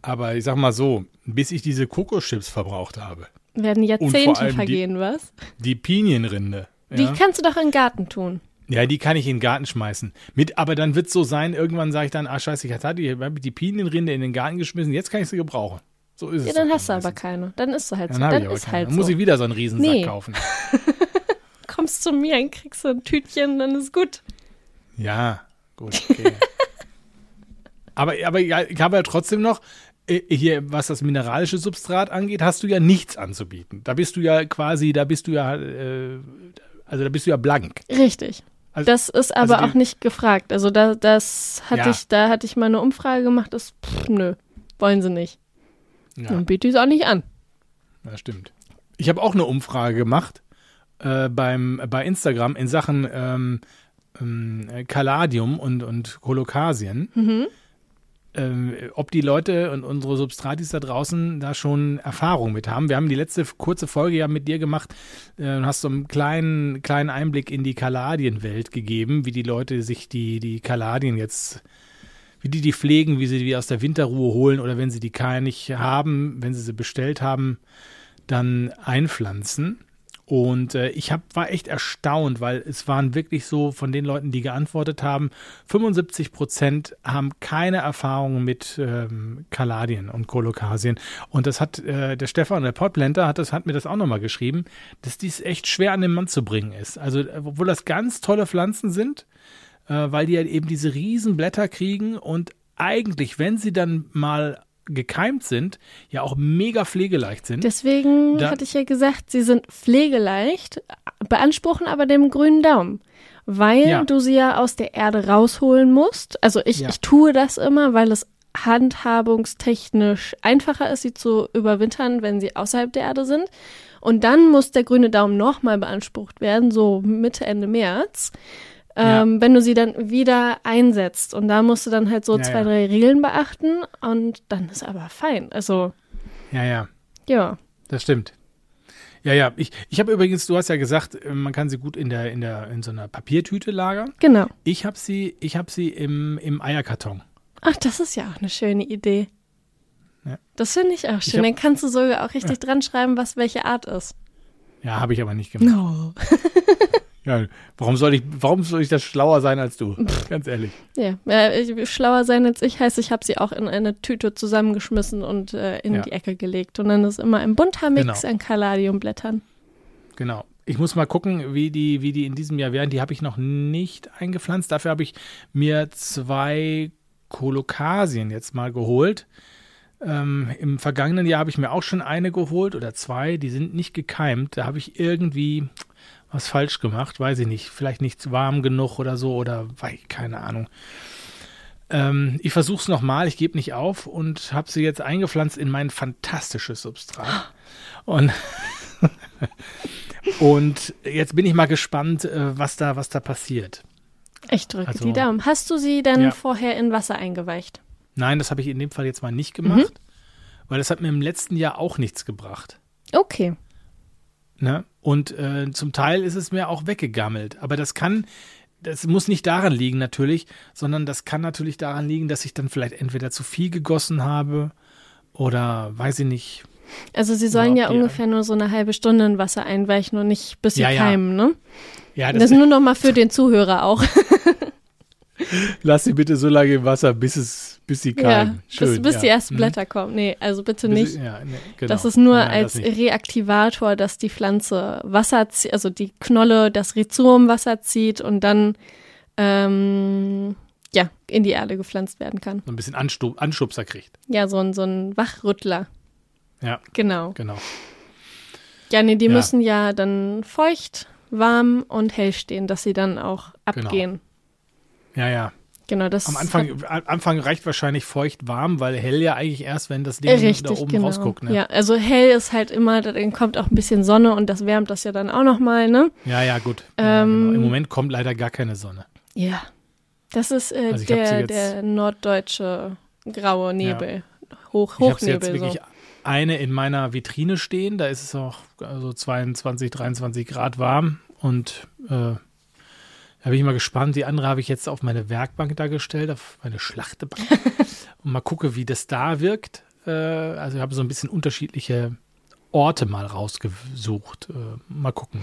S2: Aber ich sag mal so, bis ich diese Kokoschips verbraucht habe,
S1: Werden Jahrzehnte
S2: allem die-
S1: vergehen, was?
S2: die Pinienrinde.
S1: Die
S2: Ja,
S1: kannst du doch in den Garten tun.
S2: ja, die kann ich in den Garten schmeißen. Mit, aber dann wird es so sein, irgendwann sage ich dann, ah scheiße, ich hatte die, die Pinienrinde in den Garten geschmissen, jetzt kann ich sie gebrauchen. So ist es.
S1: Ja, dann hast du aber keine. Dann ist du halt so.
S2: Dann, hab
S1: Dann ist
S2: keine.
S1: halt
S2: dann muss
S1: so.
S2: ich wieder so einen Riesensack
S1: Nee.
S2: kaufen.
S1: Kommst zu mir und kriegst so ein Tütchen, dann ist gut.
S2: Ja, gut, okay. aber, aber ja, ich habe ja trotzdem noch, äh, hier, was das mineralische Substrat angeht, hast du ja nichts anzubieten. Da bist du ja quasi, da bist du ja, äh, also da bist du ja blank.
S1: Richtig.
S2: Also-
S1: das ist aber
S2: also die-
S1: auch nicht gefragt. Also da, das hatte
S2: Ja.
S1: ich, da hatte ich mal eine Umfrage gemacht, das, pff, nö, wollen sie nicht.
S2: Ja,
S1: Dann biete ich es auch nicht an.
S2: das stimmt. Ich habe auch eine Umfrage gemacht äh, beim, bei Instagram in Sachen ähm, ähm, Caladium und, und Kolokasien.
S1: Mhm.
S2: Ähm, ob die Leute und unsere Substratis da draußen da schon Erfahrung mit haben. Wir haben die letzte kurze Folge ja mit dir gemacht äh, und hast so einen kleinen, kleinen Einblick in die Kaladienwelt gegeben, wie die Leute sich die, die Kaladien jetzt, wie die die pflegen, wie sie die aus der Winterruhe holen oder wenn sie die gar nicht haben, wenn sie sie bestellt haben, dann einpflanzen. Und äh, ich hab, war echt erstaunt, weil es waren wirklich so von den Leuten, die geantwortet haben, 75 Prozent haben keine Erfahrung mit ähm, Kaladien und Kolokasien. Und das hat äh, der Stefan, der Podblender, hat, hat mir das auch nochmal geschrieben, dass dies echt schwer an den Mann zu bringen ist. Also, äh, obwohl das ganz tolle Pflanzen sind, äh, weil die ja eben diese riesen Blätter kriegen und eigentlich, wenn sie dann mal gekeimt sind, ja auch mega pflegeleicht sind.
S1: Deswegen
S2: Da-
S1: hatte ich ja gesagt, sie sind pflegeleicht, beanspruchen aber den grünen Daumen. Weil
S2: Ja.
S1: du sie ja aus der Erde rausholen musst. Also ich,
S2: Ja.
S1: ich tue das immer, weil es handhabungstechnisch einfacher ist, sie zu überwintern, wenn sie außerhalb der Erde sind. Und dann muss der grüne Daumen nochmal beansprucht werden, so Mitte, Ende März.
S2: Ja.
S1: Ähm, wenn du sie dann wieder einsetzt. Und da musst du dann halt so
S2: Ja,
S1: zwei,
S2: ja.
S1: drei Regeln beachten und dann ist aber fein. Also,
S2: ja, ja,
S1: ja.
S2: das stimmt. Ja, ja. Ich, ich habe übrigens, du hast ja gesagt, äh, man kann sie gut in der, in der, in so einer Papiertüte lagern.
S1: Genau.
S2: Ich habe sie, ich habe sie im, im Eierkarton.
S1: Ach, das ist ja auch eine schöne Idee.
S2: Ja.
S1: Das finde ich auch schön.
S2: hab-
S1: Dann kannst du sogar auch richtig dran schreiben, was welche Art ist.
S2: Ja, habe ich aber nicht gemacht.
S1: No.
S2: Ja, warum soll ich, warum soll ich das schlauer sein als du? Ganz ehrlich.
S1: Ja, ich, schlauer sein als ich heißt, ich habe sie auch in eine Tüte zusammengeschmissen und äh, in
S2: Ja.
S1: die Ecke gelegt. Und dann ist immer ein bunter Mix
S2: Genau.
S1: an Kaladiumblättern.
S2: Genau. Ich muss mal gucken, wie die, wie die in diesem Jahr werden. Die habe ich noch nicht eingepflanzt. Dafür habe ich mir zwei Kolokasien jetzt mal geholt. Ähm, Im vergangenen Jahr habe ich mir auch schon eine geholt oder zwei. Die sind nicht gekeimt. Da habe ich irgendwie was falsch gemacht. Weiß ich nicht. Vielleicht nicht warm genug oder so oder keine Ahnung. Ähm, ich versuche es nochmal. Ich gebe nicht auf und habe sie jetzt eingepflanzt in mein fantastisches Substrat. Und und jetzt bin ich mal gespannt, äh, was da, was da passiert.
S1: Ich drücke
S2: Also-
S1: die Daumen. Hast du sie dann
S2: Ja.
S1: vorher in Wasser eingeweicht?
S2: Nein, das habe ich in dem Fall jetzt mal nicht gemacht, weil das hat mir im letzten Jahr auch nichts gebracht.
S1: Okay.
S2: Ne? Und äh, zum Teil ist es mir auch weggegammelt. Aber das kann, das muss nicht daran liegen natürlich, sondern das kann natürlich daran liegen, dass ich dann vielleicht entweder zu viel gegossen habe oder weiß ich nicht.
S1: Also sie sollen ja ungefähr nur so eine halbe Stunde in Wasser einweichen und nicht bis sie
S2: Ja, ja.
S1: keimen, ne?
S2: Ja,
S1: Das, nur noch mal für den Zuhörer auch.
S2: Lass sie bitte so lange im Wasser, bis es, bis sie
S1: ja,
S2: keimen. Schön,
S1: bis, bis
S2: ja.
S1: die ersten
S2: Mhm.
S1: Blätter kommen. Nee, also bitte
S2: Bis-
S1: nicht.
S2: Ja, nee, genau.
S1: Das ist nur
S2: Nein,
S1: als
S2: das.
S1: Reaktivator, dass die Pflanze Wasser, zie- also die Knolle, das Rhizom Wasser zieht und dann ähm, ja in die Erde gepflanzt werden kann.
S2: so ein bisschen Anstub, Anschubser kriegt.
S1: Ja, so ein so ein Wachrüttler.
S2: Ja,
S1: Genau.
S2: genau.
S1: Ja, nee, die
S2: Ja.
S1: müssen ja dann feucht, warm und hell stehen, dass sie dann auch
S2: Genau. Ja, ja.
S1: Genau, das
S2: Am Anfang, am Anfang reicht wahrscheinlich feucht warm, weil hell ja eigentlich erst, wenn das Ding
S1: Richtig,
S2: da oben
S1: genau.
S2: rausguckt. Ne?
S1: Ja, also hell ist halt immer, dann kommt auch ein bisschen Sonne und das wärmt das ja dann auch nochmal, ne?
S2: ja, ja, gut. ja,
S1: Ähm,
S2: genau. Im Moment kommt leider gar keine Sonne.
S1: Ja. Das ist äh,
S2: Also
S1: der, der norddeutsche graue Nebel. Hoch,
S2: Ich habe jetzt
S1: Hochnebel
S2: wirklich
S1: so.
S2: eine in meiner Vitrine stehen. Da ist es auch so 22, 23 Grad warm. Und äh, da bin ich mal gespannt. Die andere habe ich jetzt auf meine Werkbank da gestellt, auf meine Schlachtebank. und mal gucke, wie das da wirkt. Äh, also ich habe so ein bisschen unterschiedliche Orte mal rausgesucht. Äh, mal gucken.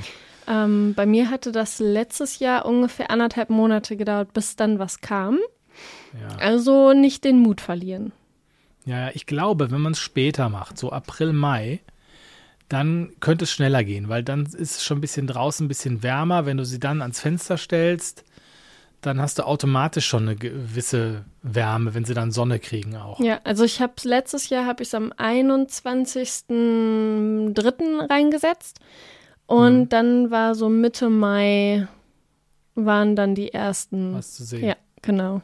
S1: Ähm, bei mir hatte das letztes Jahr ungefähr anderthalb Monate gedauert, bis dann was kam.
S2: Ja.
S1: Also nicht den Mut verlieren.
S2: Ja, ich glaube, wenn man es später macht, so April, Mai, dann könnte es schneller gehen, weil dann ist es schon ein bisschen draußen, ein bisschen wärmer. Wenn du sie dann ans Fenster stellst, dann hast du automatisch schon eine gewisse Wärme, wenn sie dann Sonne kriegen auch.
S1: Ja, also ich habe letztes Jahr habe ich es am 21.03. reingesetzt und
S2: Mhm.
S1: dann war so Mitte Mai waren dann die ersten.
S2: Was zu sehen.
S1: Ja, genau.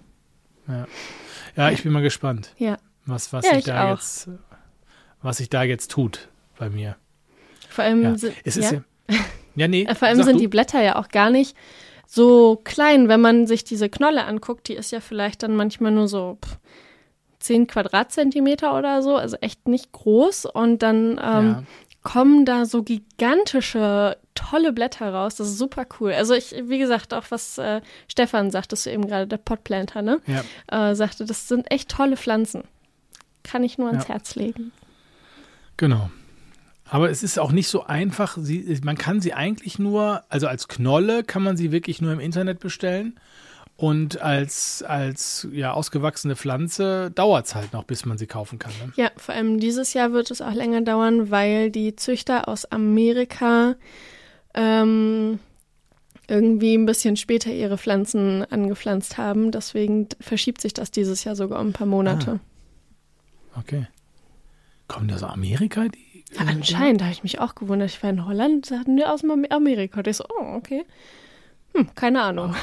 S2: Ja, ich bin mal gespannt,
S1: Ja.
S2: was, was
S1: Ja, ich
S2: da
S1: auch.
S2: jetzt, was sich da jetzt tut bei mir.
S1: Vor allem
S2: Ja.
S1: sind,
S2: Es ist
S1: ja.
S2: ja. Ja, nee.
S1: Äh, Vor allem
S2: sag
S1: sind
S2: du.
S1: die Blätter ja auch gar nicht so klein, wenn man sich diese Knolle anguckt. Die ist ja vielleicht dann manchmal nur so pff, 10 Quadratzentimeter oder so, also echt nicht groß. Und dann ähm,
S2: Ja.
S1: kommen da so gigantische, tolle Blätter raus. Das ist super cool. Also ich, wie gesagt, auch was äh, Stefan sagtest du eben gerade, der Potplanter, ne?
S2: Ja.
S1: Äh, sagte, das sind echt tolle Pflanzen. Kann ich nur ans
S2: Ja.
S1: Herz legen.
S2: Genau. Aber es ist auch nicht so einfach. Sie, man kann sie eigentlich nur, also als Knolle kann man sie wirklich nur im Internet bestellen. Und als, als ja, ausgewachsene Pflanze dauert es halt noch, bis man sie kaufen kann. Ne?
S1: Ja, vor allem dieses Jahr wird es auch länger dauern, weil die Züchter aus Amerika ähm, irgendwie ein bisschen später ihre Pflanzen angepflanzt haben. Deswegen verschiebt sich das dieses Jahr sogar um ein paar Monate.
S2: Okay. Kommen die aus Amerika? Die,
S1: Ja, anscheinend habe ich mich auch gewundert. Ich war in Holland, sie hatten wir aus Amerika. Und ich so, oh, okay. Hm, keine Ahnung.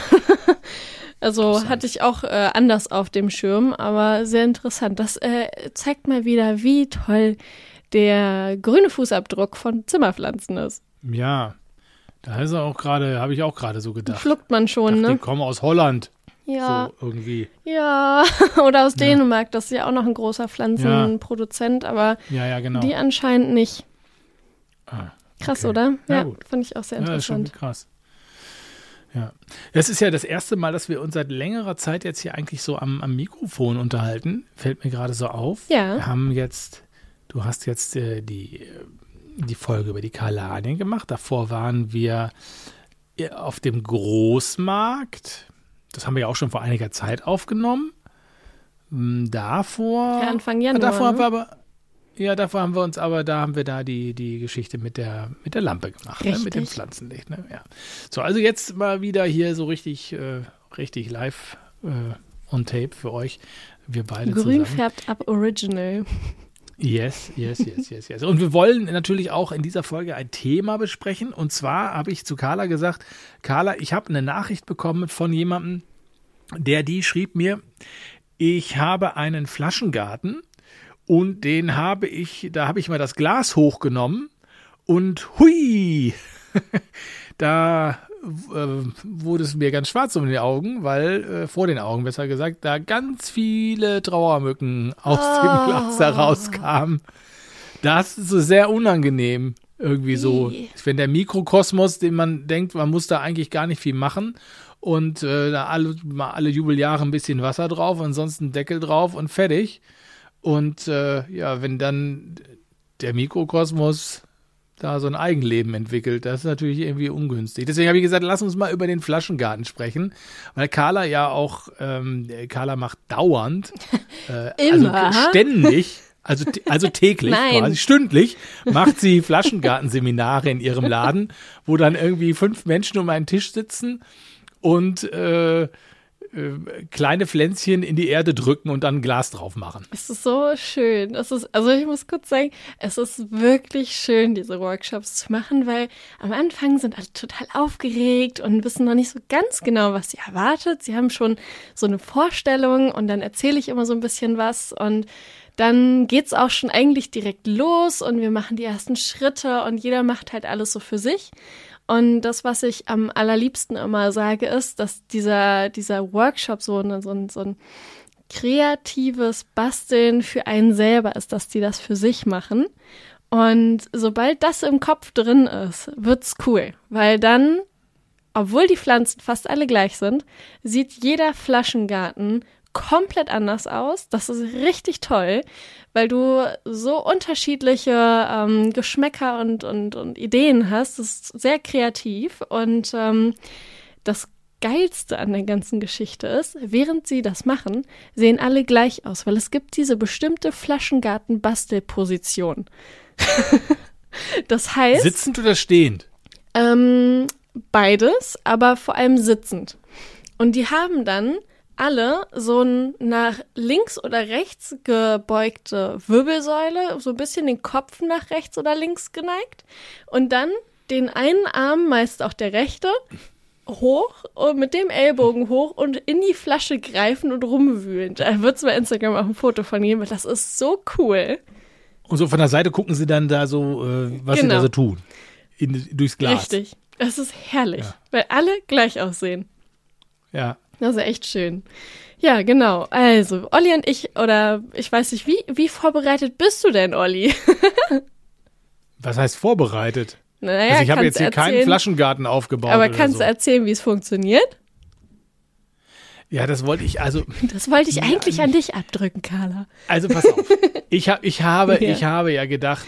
S1: also hatte ich auch äh, anders auf dem Schirm, aber sehr interessant. Das äh, zeigt mal wieder, wie toll der grüne Fußabdruck von Zimmerpflanzen ist.
S2: Ja. Da ist er auch gerade, habe ich auch gerade so gedacht.
S1: Schluckt man schon,
S2: Dachte, Die
S1: ne?
S2: kommen aus Holland.
S1: Ja,
S2: So irgendwie.
S1: ja. Oder aus
S2: Ja.
S1: Dänemark, das ist ja auch noch ein großer Pflanzenproduzent, aber
S2: Ja, ja, genau.
S1: die anscheinend nicht.
S2: Ah,
S1: Krass,
S2: okay.
S1: oder?
S2: Ja,
S1: Ja,
S2: gut.
S1: fand ich auch sehr
S2: Ja, ist schon
S1: interessant.
S2: krass. Ja. Das ist ja das erste Mal, dass wir uns seit längerer Zeit jetzt hier eigentlich so am, am Mikrofon unterhalten. Fällt mir gerade so auf.
S1: Ja.
S2: Wir haben jetzt, du hast jetzt äh, die, äh, die Folge über die Kalanien gemacht. Davor waren wir äh, auf dem Großmarkt. Das haben wir ja auch schon vor einiger Zeit aufgenommen. Hm, Davor.
S1: Ja, Anfang Januar.
S2: davor haben
S1: ne?
S2: wir aber. Ja, davor haben wir uns aber, da haben wir da die, die Geschichte mit der, mit der Lampe gemacht, ne? mit dem. Pflanzenlicht. Ne? Ja. So, also jetzt mal wieder hier so richtig, äh, richtig live äh, on tape für euch. Wir beide
S1: Grün
S2: zusammen.
S1: färbt ab Original.
S2: Yes, yes, yes, yes, yes. Und wir wollen natürlich auch in dieser Folge ein Thema besprechen. Und zwar habe ich zu Carla gesagt, Carla, ich habe eine Nachricht bekommen von jemandem, der die schrieb mir, ich habe einen Flaschengarten und den habe ich, da habe ich mal das Glas hochgenommen und hui, da wurde es mir ganz schwarz um die Augen, weil, äh, vor den Augen besser gesagt, da ganz viele Trauermücken aus dem
S1: Oh.
S2: Glas herauskamen. Das ist so sehr unangenehm. Irgendwie so, wenn der Mikrokosmos, den man denkt, man muss da eigentlich gar nicht viel machen und äh, da alle, mal alle Jubeljahre ein bisschen Wasser drauf, ansonsten Deckel drauf und fertig. Und äh, ja, wenn dann der Mikrokosmos da so ein Eigenleben entwickelt, das ist natürlich irgendwie ungünstig. Deswegen habe ich gesagt, lass uns mal über den Flaschengarten sprechen, weil Carla ja auch, ähm, Carla macht dauernd, äh,
S1: Immer.
S2: also ständig, also, also täglich,
S1: Nein.
S2: quasi stündlich, macht sie Flaschengartenseminare in ihrem Laden, wo dann irgendwie fünf Menschen um einen Tisch sitzen und äh, äh, kleine Pflänzchen in die Erde drücken und dann Glas drauf machen.
S1: Es ist so schön. Es ist, also ich muss kurz sagen, es ist wirklich schön, diese Workshops zu machen, weil am Anfang sind alle total aufgeregt und wissen noch nicht so ganz genau, was sie erwartet. Sie haben schon so eine Vorstellung und dann erzähle ich immer so ein bisschen was und dann geht's auch schon eigentlich direkt los und wir machen die ersten Schritte und jeder macht halt alles so für sich. Und das, was ich am allerliebsten immer sage, ist, dass dieser, dieser Workshop so, ein- so, ein- so ein kreatives Basteln für einen selber ist, dass die das für sich machen. Und sobald das im Kopf drin ist, wird's cool, weil dann, obwohl die Pflanzen fast alle gleich sind, sieht jeder Flaschengarten komplett anders aus. Das ist richtig toll, weil du so unterschiedliche ähm, Geschmäcker und, und, und Ideen hast. Das ist sehr kreativ und ähm, das Geilste an der ganzen Geschichte ist, während sie das machen, sehen alle gleich aus, weil es gibt diese bestimmte Flaschengarten-Bastelposition. das heißt,
S2: Sitzend oder stehend?
S1: ähm, beides, aber vor allem sitzend. Und die haben dann alle so ein nach links oder rechts gebeugte Wirbelsäule, so ein bisschen den Kopf nach rechts oder links geneigt und dann den einen Arm, meist auch der rechte, hoch und mit dem Ellbogen hoch und in die Flasche greifen und rumwühlen. Da wird es bei Instagram auch ein Foto von geben, weil das ist so cool.
S2: Und so von der Seite gucken sie dann da so, äh, was sie
S1: Genau.
S2: da so tun. In, durchs Glas.
S1: Richtig. Das ist herrlich,
S2: Ja.
S1: weil alle gleich aussehen.
S2: Ja.
S1: Das ist echt schön. Ja, genau. Also, Olli und ich, oder ich weiß nicht, wie, wie vorbereitet bist du denn, Olli?
S2: Was heißt vorbereitet?
S1: Naja,
S2: also ich habe jetzt hier keinen
S1: erzählen-
S2: Flaschengarten aufgebaut.
S1: Aber kannst
S2: so.
S1: du erzählen, wie es funktioniert?
S2: Ja, das wollte ich, also,
S1: Das wollte ich eigentlich an dich abdrücken, Carla.
S2: also pass auf. Ich, hab, ich, habe,
S1: Ja.
S2: ich habe ja gedacht,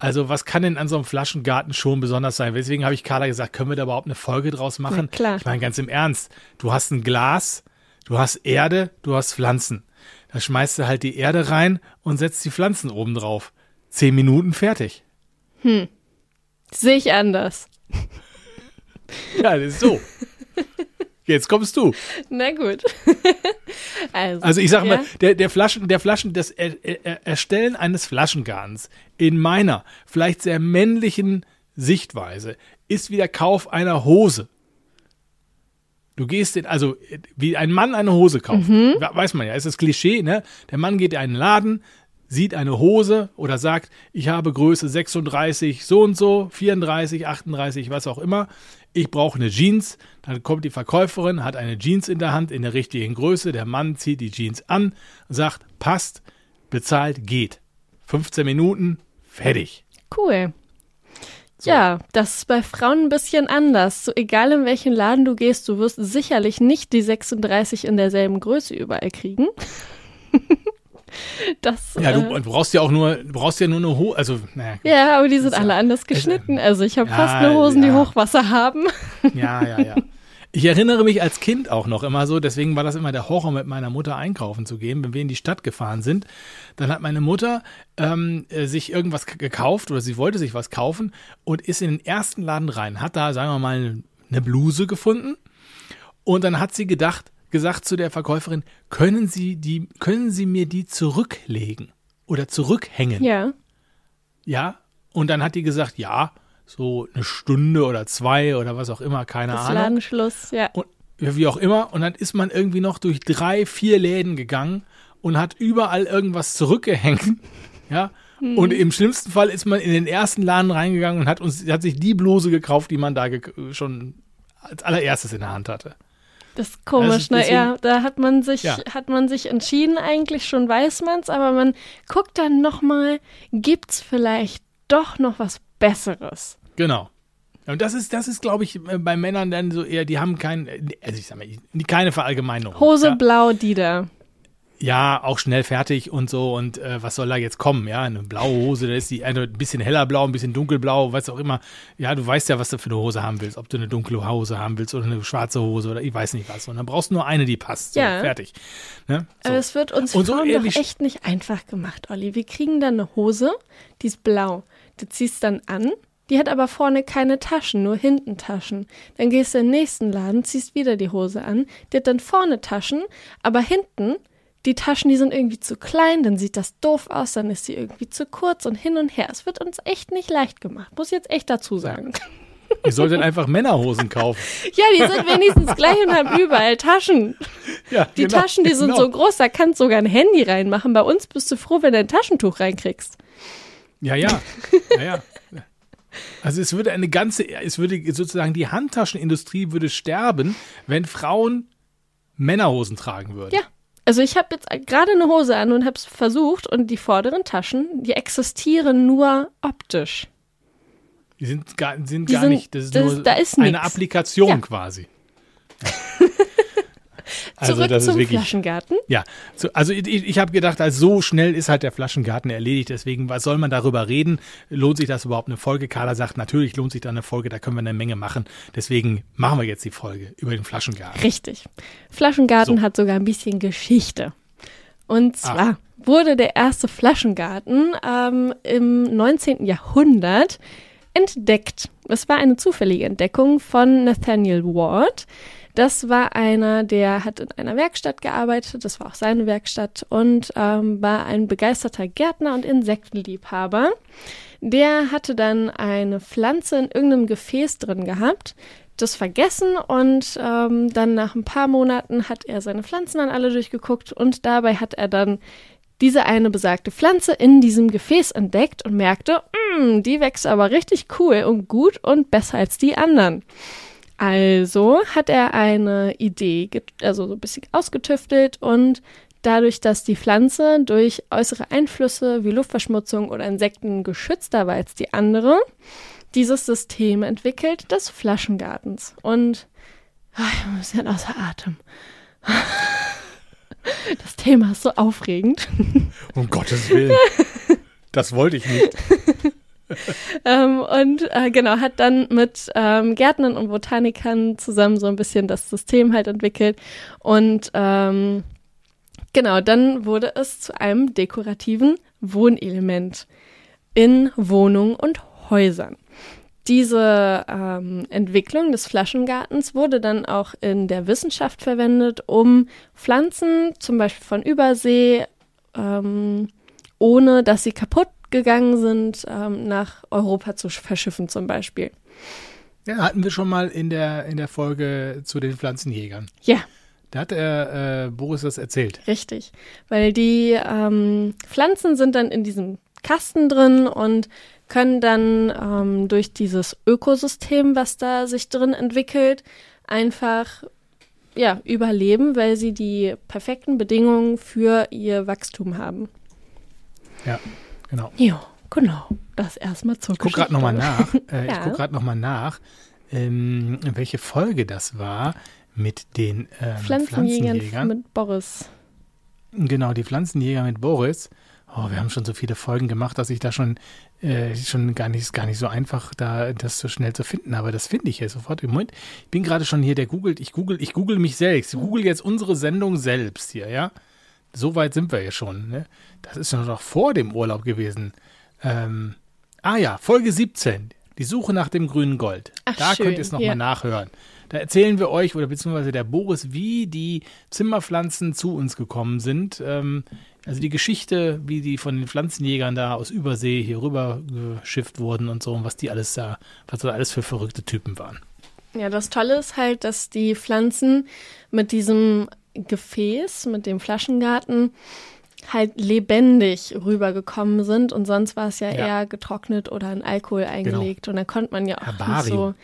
S2: also was kann denn an so einem Flaschengarten schon besonders sein? Deswegen habe ich Carla gesagt, können wir da überhaupt eine Folge draus machen?
S1: Na klar.
S2: Ich meine, ganz im Ernst, du hast ein Glas, du hast Erde, du hast Pflanzen. Da schmeißt du halt die Erde rein und setzt die Pflanzen oben drauf. Zehn Minuten fertig.
S1: Sehe ich anders.
S2: Ja, das ist so. Jetzt kommst du.
S1: Na gut. Also,
S2: Also ich sag
S1: ja.
S2: mal, der, der Flaschen, der Flaschen, das er, er, Erstellen eines Flaschengartens in meiner vielleicht sehr männlichen Sichtweise ist wie der Kauf einer Hose. Du gehst in, also wie ein Mann eine Hose kauft,
S1: Mhm.
S2: we- weiß man ja, ist das Klischee, ne? Der Mann geht in einen Laden, sieht eine Hose oder sagt, ich habe Größe 36, so und so, 34, 38, was auch immer. Ich brauche eine Jeans. Dann kommt die Verkäuferin, hat eine Jeans in der Hand in der richtigen Größe. Der Mann zieht die Jeans an, sagt, passt, bezahlt, geht. 15 Minuten, fertig.
S1: Cool. Ja, das ist bei Frauen ein bisschen anders. So egal in welchen Laden du gehst, du wirst sicherlich nicht die 36 in derselben Größe überall kriegen. das,
S2: Ja, du,
S1: äh,
S2: du brauchst ja auch nur, du brauchst ja nur eine Hose, also, naja,
S1: ja, aber die sind
S2: ist ja-
S1: alle anders geschnitten. Also ich habe
S2: Ja,
S1: fast nur Hosen, die
S2: ja.
S1: Hochwasser haben.
S2: Ja, ja, ja. Ich erinnere mich als Kind auch noch immer so, deswegen war das immer der Horror, mit meiner Mutter einkaufen zu gehen, wenn wir in die Stadt gefahren sind. Dann hat meine Mutter ähm, äh, sich irgendwas gekauft oder sie wollte sich was kaufen und ist in den ersten Laden rein, hat da, sagen wir mal, eine Bluse gefunden und dann hat sie gedacht, gesagt zu der Verkäuferin, können Sie die, können Sie mir die zurücklegen oder zurückhängen?
S1: Ja.
S2: Ja. Und dann hat die gesagt, ja, so eine Stunde oder zwei oder was auch immer, keine
S1: Das
S2: Ahnung.
S1: Ladenschluss, ja.
S2: Und wie auch immer. Und dann ist man irgendwie noch durch drei, vier Läden gegangen und hat überall irgendwas zurückgehängt. Ja.
S1: Mhm.
S2: Und im schlimmsten Fall ist man in den ersten Laden reingegangen und hat uns, hat sich die Bluse gekauft, die man da ge schon als allererstes in der Hand hatte.
S1: Das ist komisch,
S2: Also
S1: ne?
S2: deswegen-
S1: Ja, da hat man sich,
S2: Ja.
S1: hat man sich entschieden, eigentlich schon weiß man's, aber man guckt dann nochmal, gibt's vielleicht doch noch was Besseres?
S2: Genau. Und das ist, das ist, glaube ich, äh, bei Männern dann so eher, die haben kein, also ich sag mal, keine Verallgemeinerung.
S1: Hose
S2: ja.
S1: blau, die da.
S2: Ja, auch schnell fertig und so. Und äh, was soll da jetzt kommen? Ja, eine blaue Hose, da ist die eine ein bisschen heller blau, ein bisschen dunkelblau, was auch immer. Ja, du weißt ja, was du für eine Hose haben willst. Ob du eine dunkle Hose haben willst oder eine schwarze Hose oder ich weiß nicht was. Und dann brauchst du nur eine, die passt. So,
S1: Ja.
S2: fertig. Ne? So.
S1: Aber es wird uns
S2: Und so
S1: doch echt nicht einfach gemacht, Olli. Wir kriegen dann eine Hose, die ist blau. Du ziehst dann an, die hat aber vorne keine Taschen, nur hinten Taschen. Dann gehst du in den nächsten Laden, ziehst wieder die Hose an, die hat dann vorne Taschen, aber hinten, die Taschen, die sind irgendwie zu klein, dann sieht das doof aus, dann ist sie irgendwie zu kurz und hin und her. Es wird uns echt nicht leicht gemacht, muss ich jetzt echt dazu sagen.
S2: Ihr solltet einfach Männerhosen kaufen.
S1: Ja, die sind wenigstens gleich und haben überall Taschen.
S2: Ja,
S1: Die
S2: genau,
S1: Taschen, die sind
S2: genau.
S1: so groß, da kannst du sogar ein Handy reinmachen. Bei uns bist du froh, wenn du ein Taschentuch reinkriegst.
S2: Ja, ja. ja, ja. Also es würde eine ganze, es würde sozusagen die Handtaschenindustrie würde sterben, wenn Frauen Männerhosen tragen würden.
S1: Ja. Also ich habe jetzt gerade eine Hose an und habe es versucht und die vorderen Taschen, die existieren nur optisch.
S2: Die sind gar, sind
S1: Die
S2: gar
S1: sind-
S2: nicht, das ist
S1: das
S2: nur
S1: da ist
S2: eine
S1: nix.
S2: Applikation
S1: Ja.
S2: quasi. Also
S1: Zurück
S2: das
S1: zum
S2: ist wirklich,
S1: Flaschengarten.
S2: ja. So, also ich, ich habe gedacht, also so schnell ist halt der Flaschengarten erledigt, deswegen, was soll man darüber reden? Lohnt sich das überhaupt eine Folge? Carla sagt, natürlich lohnt sich da eine Folge, da können wir eine Menge machen. Deswegen machen wir jetzt die Folge über den Flaschengarten.
S1: Richtig. Flaschengarten
S2: So.
S1: hat sogar ein bisschen Geschichte. Und zwar wurde der erste Flaschengarten ähm, im 19. Jahrhundert entdeckt. Es war eine zufällige Entdeckung von Nathaniel Ward. Das war einer, der hat in einer Werkstatt gearbeitet, das war auch seine Werkstatt und ähm, war ein begeisterter Gärtner und Insektenliebhaber. Der hatte dann eine Pflanze in irgendeinem Gefäß drin gehabt, das vergessen und ähm, dann nach ein paar Monaten hat er seine Pflanzen dann alle durchgeguckt und dabei hat er dann diese eine besagte Pflanze in diesem Gefäß entdeckt und merkte, "Mm, die wächst aber richtig cool und gut und besser als die anderen. Also hat er eine Idee, also so ein bisschen ausgetüftelt und dadurch, dass die Pflanze durch äußere Einflüsse wie Luftverschmutzung oder Insekten geschützter war als die andere, dieses System entwickelt des Flaschengartens. Und ah, ich bin ein bisschen außer Atem. Das Thema ist so aufregend.
S2: Um Gottes Willen. Das wollte ich nicht.
S1: Ähm, und äh, genau, hat dann mit ähm, Gärtnern und Botanikern zusammen so ein bisschen das System halt entwickelt. Und ähm, genau, dann wurde es zu einem dekorativen Wohnelement in Wohnungen und Häusern. diese ähm, Entwicklung des Flaschengartens wurde dann auch in der Wissenschaft verwendet, um Pflanzen, zum Beispiel von Übersee, ähm, ohne dass sie kaputt gegangen sind, ähm, nach Europa zu verschiffen zum Beispiel.
S2: Ja, hatten wir schon mal in der, in der Folge zu den Pflanzenjägern.
S1: Ja.
S2: Da hat er äh, Boris das erzählt.
S1: Richtig, weil die ähm, Pflanzen sind dann in diesem Kasten drin und können dann ähm, durch dieses Ökosystem, was da sich drin entwickelt, einfach ja, überleben, weil sie die perfekten Bedingungen für ihr Wachstum haben.
S2: Ja, genau.
S1: Ja, genau. Das erstmal zur
S2: Ich gucke gerade nochmal nach. Äh,
S1: Ja.
S2: Ich gucke gerade nochmal nach, ähm, welche Folge das war mit den ähm,
S1: Pflanzenjägern
S2: Pflanzenjägern.
S1: mit Boris.
S2: Genau, die Pflanzenjäger mit Boris. Oh, wir haben schon so viele Folgen gemacht, dass ich da schon, äh, schon gar nicht, gar nicht so einfach, da das so schnell zu finden. Aber das finde ich jetzt sofort. Im Moment, ich bin gerade schon hier, der googelt, ich google, ich google mich selbst. Ich google jetzt unsere Sendung selbst hier, ja. So weit sind wir ja schon. Ne? Das ist ja noch vor dem Urlaub gewesen. Ähm, ah ja, Folge 17. Die Suche nach dem grünen Gold.
S1: Ach,
S2: da
S1: schön,
S2: könnt ihr es nochmal
S1: ja.
S2: nachhören. Da erzählen wir euch, oder beziehungsweise der Boris, wie die Zimmerpflanzen zu uns gekommen sind. Ähm, also die Geschichte, wie die von den Pflanzenjägern da aus Übersee hier rüber geschifft wurden und so, und was die alles da, was da alles für verrückte Typen waren.
S1: Ja, das Tolle ist halt, dass die Pflanzen mit diesem Gefäß, mit dem Flaschengarten, halt lebendig rübergekommen sind und sonst war es ja,
S2: Ja.
S1: eher getrocknet oder in Alkohol eingelegt und dann konnte man ja auch nicht so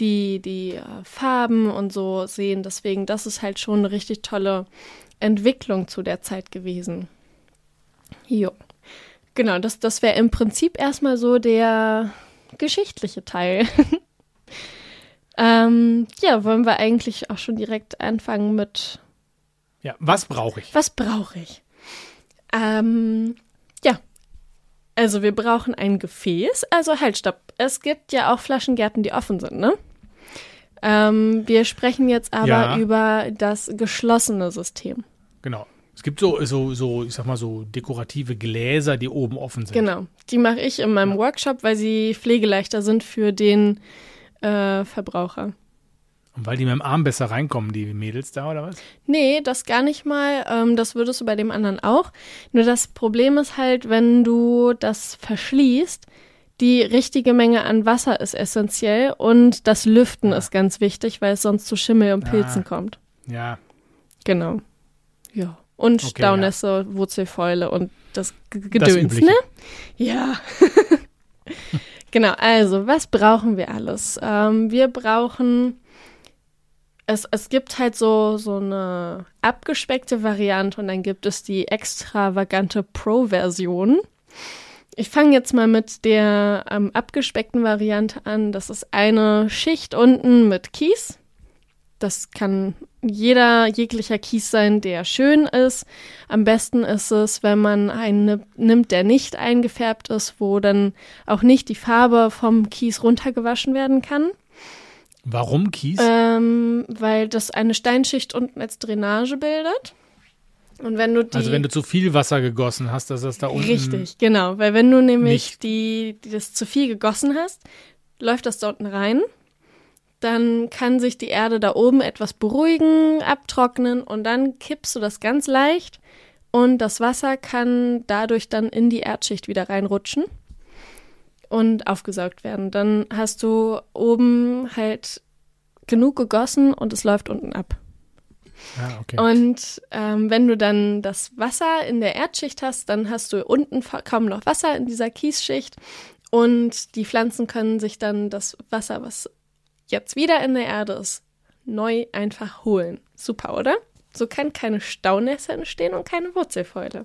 S1: die, die äh, Farben und so sehen. Deswegen, das ist halt schon eine richtig tolle Entwicklung zu der Zeit gewesen. Jo. Genau, das, das wäre im Prinzip erstmal so der geschichtliche Teil. ähm, ja, wollen wir eigentlich auch schon direkt anfangen mit
S2: Ja, was brauche ich?
S1: was brauche ich? Ähm, ja. Also wir brauchen ein Gefäß. Also halt, stopp. Es gibt ja auch Flaschengärten, die offen sind, ne? Ähm, wir sprechen jetzt aber
S2: Ja.
S1: über das geschlossene System.
S2: Genau. Es gibt so, so, so, ich sag mal, so dekorative Gläser, die oben offen sind.
S1: Genau. Die mache ich in meinem Workshop, weil sie pflegeleichter sind für den äh, Verbraucher.
S2: Und weil die mit dem Arm besser reinkommen, die Mädels da, oder was?
S1: Nee, das gar nicht mal. Ähm, das würdest du bei dem anderen auch. Nur das Problem ist halt, wenn du das verschließt, die richtige Menge an Wasser ist essentiell und das Lüften ist ganz wichtig, weil es sonst zu Schimmel und Pilzen
S2: Ah.
S1: kommt.
S2: Ja,
S1: Genau. Ja. Und
S2: Okay,
S1: Staunässe, Wurzelfäule und das G
S2: das
S1: Gedöns,
S2: Übliche.
S1: ne? Ja. genau, also, was brauchen wir alles? Ähm, wir brauchen. Es, es gibt halt so, so eine abgespeckte Variante und dann gibt es die extravagante Pro-Version. Ich fange jetzt mal mit der ähm, abgespeckten Variante an. Das ist eine Schicht unten mit Kies. Das kann jeder, jeglicher Kies sein, der schön ist. Am besten ist es, wenn man einen nimmt, der nicht eingefärbt ist, wo dann auch nicht die Farbe vom Kies runtergewaschen werden kann.
S2: Warum Kies?
S1: Ähm, weil das eine Steinschicht unten als Drainage bildet. Und wenn du die.
S2: also wenn du zu viel Wasser gegossen hast, dass das da unten.
S1: Richtig, genau. Weil wenn du nämlich die, die das zu viel gegossen hast, läuft das da unten rein. Dann kann sich die Erde da oben etwas beruhigen, abtrocknen und dann kippst du das ganz leicht und das Wasser kann dadurch dann in die Erdschicht wieder reinrutschen und aufgesaugt werden. Dann hast du oben halt genug gegossen und es läuft unten ab.
S2: Ja, okay.
S1: Und ähm, wenn du dann das Wasser in der Erdschicht hast, dann hast du unten kaum noch Wasser in dieser Kiesschicht und die Pflanzen können sich dann das Wasser, was jetzt wieder in der Erde ist, neu einfach holen. Super, oder? So kann keine Staunässe entstehen und keine Wurzelfäule.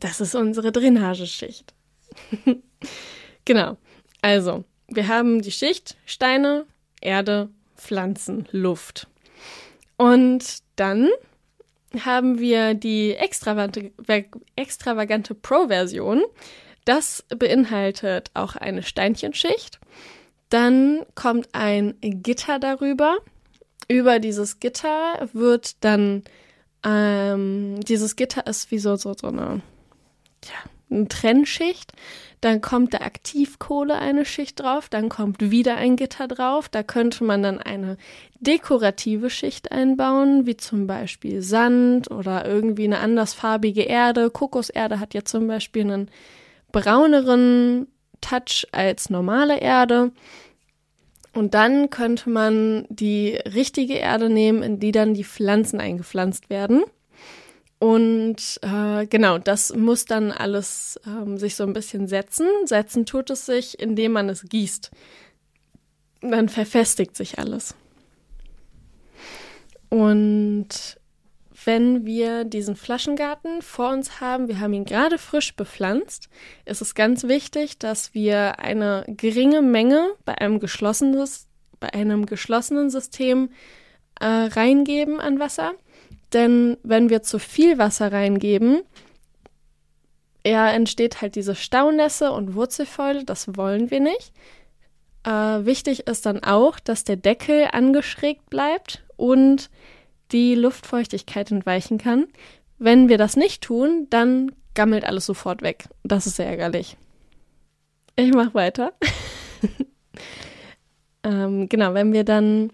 S1: Das ist unsere Drainageschicht. genau. Also, wir haben die Schicht Steine, Erde, Pflanzen, Luft. Und dann haben wir die extravagante, extravagante Pro-Version. Das beinhaltet auch eine Steinchenschicht. Dann kommt ein Gitter darüber. Über dieses Gitter wird dann, ähm, dieses Gitter ist wie so, so, so eine, ja, eine Trennschicht, dann kommt der Aktivkohle eine Schicht drauf, dann kommt wieder ein Gitter drauf. Da könnte man dann eine dekorative Schicht einbauen, wie zum Beispiel Sand oder irgendwie eine andersfarbige Erde. Kokoserde hat ja zum Beispiel einen brauneren Touch als normale Erde. Und dann könnte man die richtige Erde nehmen, in die dann die Pflanzen eingepflanzt werden. Und äh, genau, das muss dann alles ähm, sich so ein bisschen setzen. Setzen tut es sich, indem man es gießt. Dann verfestigt sich alles. Und wenn wir diesen Flaschengarten vor uns haben, wir haben ihn gerade frisch bepflanzt, ist es ganz wichtig, dass wir eine geringe Menge bei einem, geschlossenes, bei einem geschlossenen System äh, reingeben an Wasser denn wenn wir zu viel Wasser reingeben, ja, entsteht halt diese Staunässe und Wurzelfäule, das wollen wir nicht. Äh, wichtig ist dann auch, dass der Deckel angeschrägt bleibt und die Luftfeuchtigkeit entweichen kann. Wenn wir das nicht tun, dann gammelt alles sofort weg. Das ist sehr ärgerlich. Ich mache weiter. ähm, genau, wenn wir dann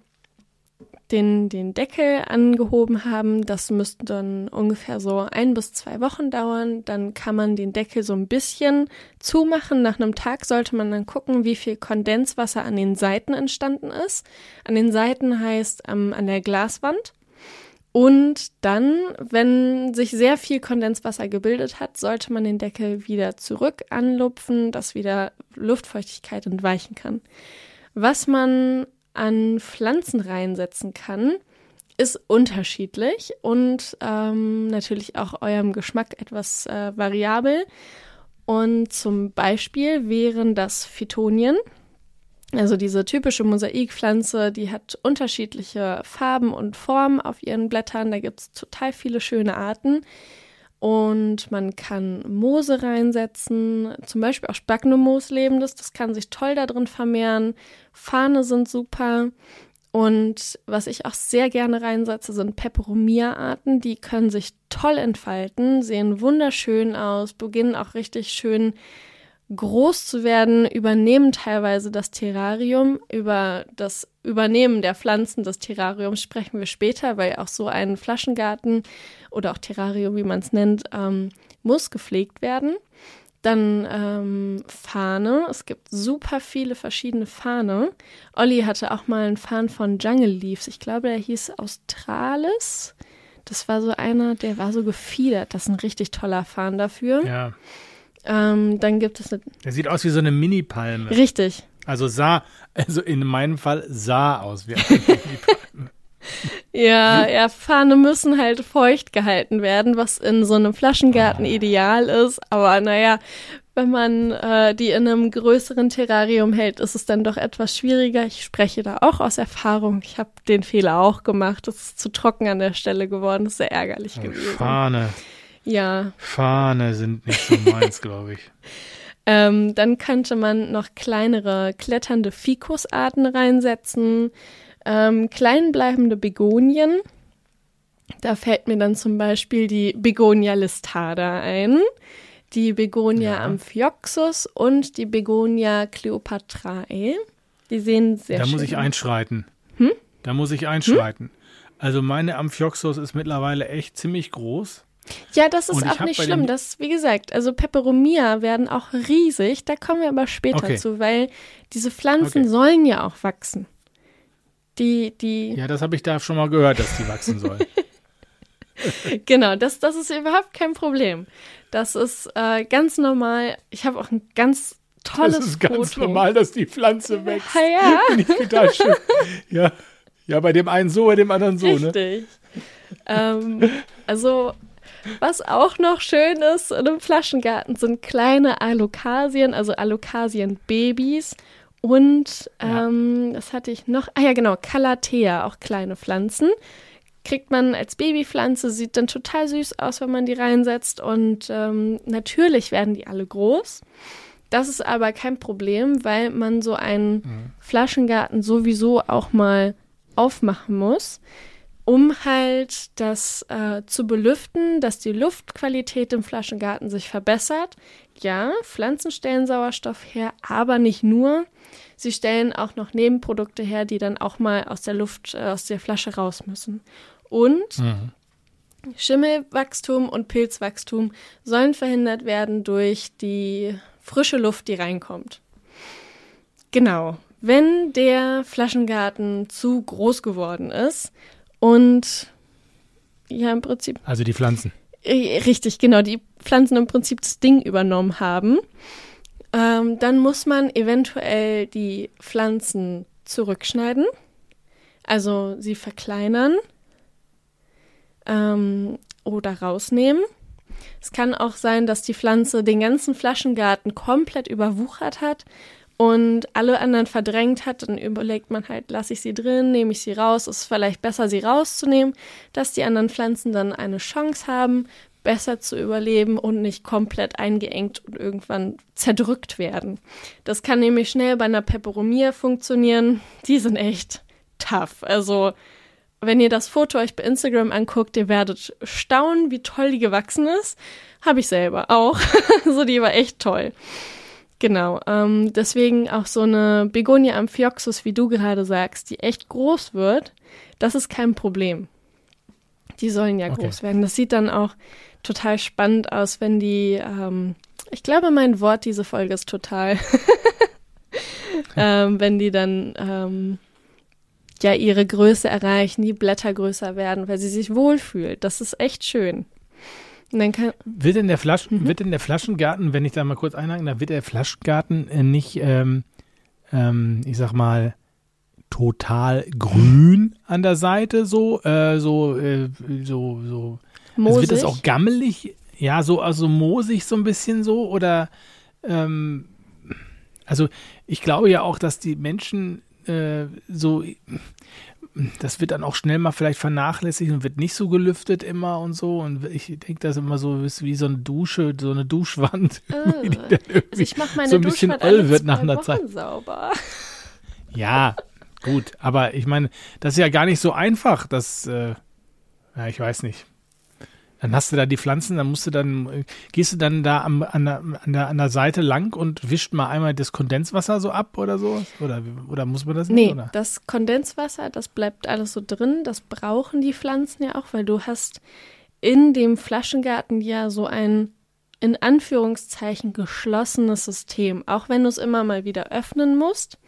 S1: den, den Deckel angehoben haben. Das müsste dann ungefähr so ein bis zwei Wochen dauern. Dann kann man den Deckel so ein bisschen zumachen. Nach einem Tag sollte man dann gucken, wie viel Kondenswasser an den Seiten entstanden ist. An den Seiten heißt ähm, an der Glaswand. Und dann, wenn sich sehr viel Kondenswasser gebildet hat, sollte man den Deckel wieder zurück anlupfen, dass wieder Luftfeuchtigkeit entweichen kann. Was man an Pflanzen reinsetzen kann, ist unterschiedlich und ähm, natürlich auch eurem Geschmack etwas äh, variabel. Und zum Beispiel wären das Phytonien. Also diese typische Mosaikpflanze, die hat unterschiedliche Farben und Formen auf ihren Blättern. Da gibt es total viele schöne Arten. Und man kann Moose reinsetzen, zum Beispiel auch Spagnomoos lebendes, das kann sich toll da drin vermehren. Fahne sind super. Und was ich auch sehr gerne reinsetze, sind Peperomia-Arten. Die können sich toll entfalten, sehen wunderschön aus, beginnen auch richtig schön groß zu werden, übernehmen teilweise das Terrarium. Über das Übernehmen der Pflanzen des Terrariums sprechen wir später, weil auch so ein Flaschengarten oder auch Terrarium, wie man es nennt, ähm, muss gepflegt werden. Dann ähm, Fahne. Es gibt super viele verschiedene Fahne. Olli hatte auch mal einen Fahnen von Jungle Leaves. Ich glaube, der hieß Australis. Das war so einer, der war so gefiedert. Das ist ein richtig toller Fahnen dafür.
S2: Ja.
S1: Ähm, dann gibt es eine.
S2: Der sieht aus wie so eine Mini-Palme.
S1: Richtig.
S2: Also sah, also in meinem Fall sah aus wie eine Mini-Palme.
S1: Ja, ja, Fahne müssen halt feucht gehalten werden, was in so einem Flaschengarten ideal ist. Aber naja, wenn man äh, die in einem größeren Terrarium hält, ist es dann doch etwas schwieriger. Ich spreche da auch aus Erfahrung. Ich habe den Fehler auch gemacht. Es ist zu trocken an der Stelle geworden. Das ist sehr ärgerlich
S2: Oh,
S1: gewesen.
S2: Fahne.
S1: Ja.
S2: Fahne sind nicht so meins, glaube ich.
S1: Ähm, dann könnte man noch kleinere kletternde Fikusarten reinsetzen, ähm, kleinbleibende Begonien. Da fällt mir dann zum Beispiel die Begonia listada ein, die Begonia
S2: Ja.
S1: amphioxus und die Begonia cleopatrae. Die sehen sehr
S2: da
S1: schön
S2: muss ich
S1: aus.
S2: einschreiten.
S1: Hm?
S2: Da muss ich einschreiten. Also meine Amphioxus ist mittlerweile echt ziemlich groß.
S1: Ja, das ist auch nicht schlimm. Das, wie gesagt, also Peperomia werden auch riesig. Da kommen wir aber später
S2: Okay.
S1: zu, weil diese Pflanzen
S2: Okay.
S1: sollen ja auch wachsen. Die, die,
S2: Ja, das habe ich da schon mal gehört, dass die wachsen sollen.
S1: genau, das, das ist überhaupt kein Problem. Das ist äh, ganz normal. Ich habe auch ein ganz tolles
S2: Das ist ganz
S1: Foto.
S2: normal, dass die Pflanze wächst.
S1: Ja, ja.
S2: Finde ich total schön. Ja. ja, bei dem einen so, bei dem anderen so, ne?
S1: Richtig. ähm, also, was auch noch schön ist in einem Flaschengarten, sind kleine Alokasien, also Alokasien-Babys. Und
S2: Ja.
S1: ähm, das hatte ich noch. Ah ja, genau, Calathea, auch kleine Pflanzen. Kriegt man als Babypflanze, sieht dann total süß aus, wenn man die reinsetzt. Und ähm, natürlich werden die alle groß. Das ist aber kein Problem, weil man so einen Flaschengarten sowieso auch mal aufmachen muss. Um halt das äh, zu belüften, dass die Luftqualität im Flaschengarten sich verbessert. Ja, Pflanzen stellen Sauerstoff her, aber nicht nur. Sie stellen auch noch Nebenprodukte her, die dann auch mal aus der Luft, äh, aus der Flasche raus müssen. Und mhm. Schimmelwachstum und Pilzwachstum sollen verhindert werden durch die frische Luft, die reinkommt. Genau. Wenn der Flaschengarten zu groß geworden ist und ja, im Prinzip.
S2: Also die Pflanzen.
S1: Richtig, genau, die Pflanzen im Prinzip das Ding übernommen haben, ähm, dann muss man eventuell die Pflanzen zurückschneiden, also sie verkleinern ähm, oder rausnehmen. Es kann auch sein, dass die Pflanze den ganzen Flaschengarten komplett überwuchert hat und alle anderen verdrängt hat. Dann überlegt man halt, lasse ich sie drin, nehme ich sie raus. Ist vielleicht besser, sie rauszunehmen, dass die anderen Pflanzen dann eine Chance haben, besser zu überleben und nicht komplett eingeengt und irgendwann zerdrückt werden. Das kann nämlich schnell bei einer Peperomia funktionieren. Die sind echt tough. Also wenn ihr das Foto euch bei Instagram anguckt, ihr werdet staunen, wie toll die gewachsen ist. Habe ich selber auch. also die war echt toll. Genau. Ähm, deswegen auch so eine Begonia amphioxus, wie du gerade sagst, die echt groß wird, das ist kein Problem. Die sollen ja okay. groß werden. Das sieht dann auch total spannend aus, wenn die, ähm, ich glaube, mein Wort diese Folge ist total, ähm, wenn die dann ähm, ja ihre Größe erreichen, die Blätter größer werden, weil sie sich wohlfühlt. Das ist echt schön.
S2: Wird denn der Flaschen, mhm. wird denn der Flaschengarten, wenn ich da mal kurz einhaken, da wird der Flaschengarten äh, nicht, ähm, ähm, ich sag mal, total grün an der Seite, so, äh, so, äh, so, so. Moosig? Also wird das auch gammelig? Ja, so, also moosig so ein bisschen so oder, ähm, also ich glaube ja auch, dass die Menschen äh, so, das wird dann auch schnell mal vielleicht vernachlässigt und wird nicht so gelüftet immer und so. Und ich denke, das immer so ist wie so eine Dusche, so eine Duschwand.
S1: Äh, also ich mache meine so ein bisschen Öl wird nach einer Zeit. Sauber.
S2: Ja, gut, aber ich meine, das ist ja gar nicht so einfach, das, äh, ja, ich weiß nicht. Dann hast du da die Pflanzen, dann musst du dann, gehst du dann da am, an, der, an, der, an der Seite lang und wischt mal einmal das Kondenswasser so ab oder so? Oder, oder muss man das
S1: nicht?
S2: Nee,
S1: oder? das Kondenswasser, das bleibt alles so drin. Das brauchen die Pflanzen ja auch, weil du hast in dem Flaschengarten ja so ein in Anführungszeichen geschlossenes System. Auch wenn du es immer mal wieder öffnen musst,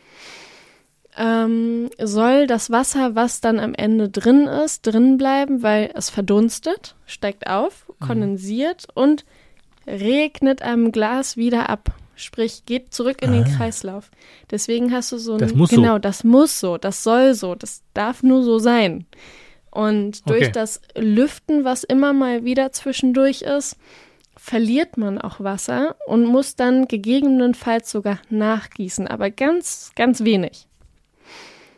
S1: ähm, soll das Wasser, was dann am Ende drin ist, drin bleiben, weil es verdunstet, steigt auf, mhm. kondensiert mhm. und regnet am Glas wieder ab. Sprich, geht zurück in ah. den Kreislauf. Deswegen hast du so ein.
S2: Das muss
S1: genau,
S2: so.
S1: das muss so, das soll so, das darf nur so sein. Und durch okay. das Lüften, was immer mal wieder zwischendurch ist, verliert man auch Wasser und muss dann gegebenenfalls sogar nachgießen, aber ganz, ganz wenig.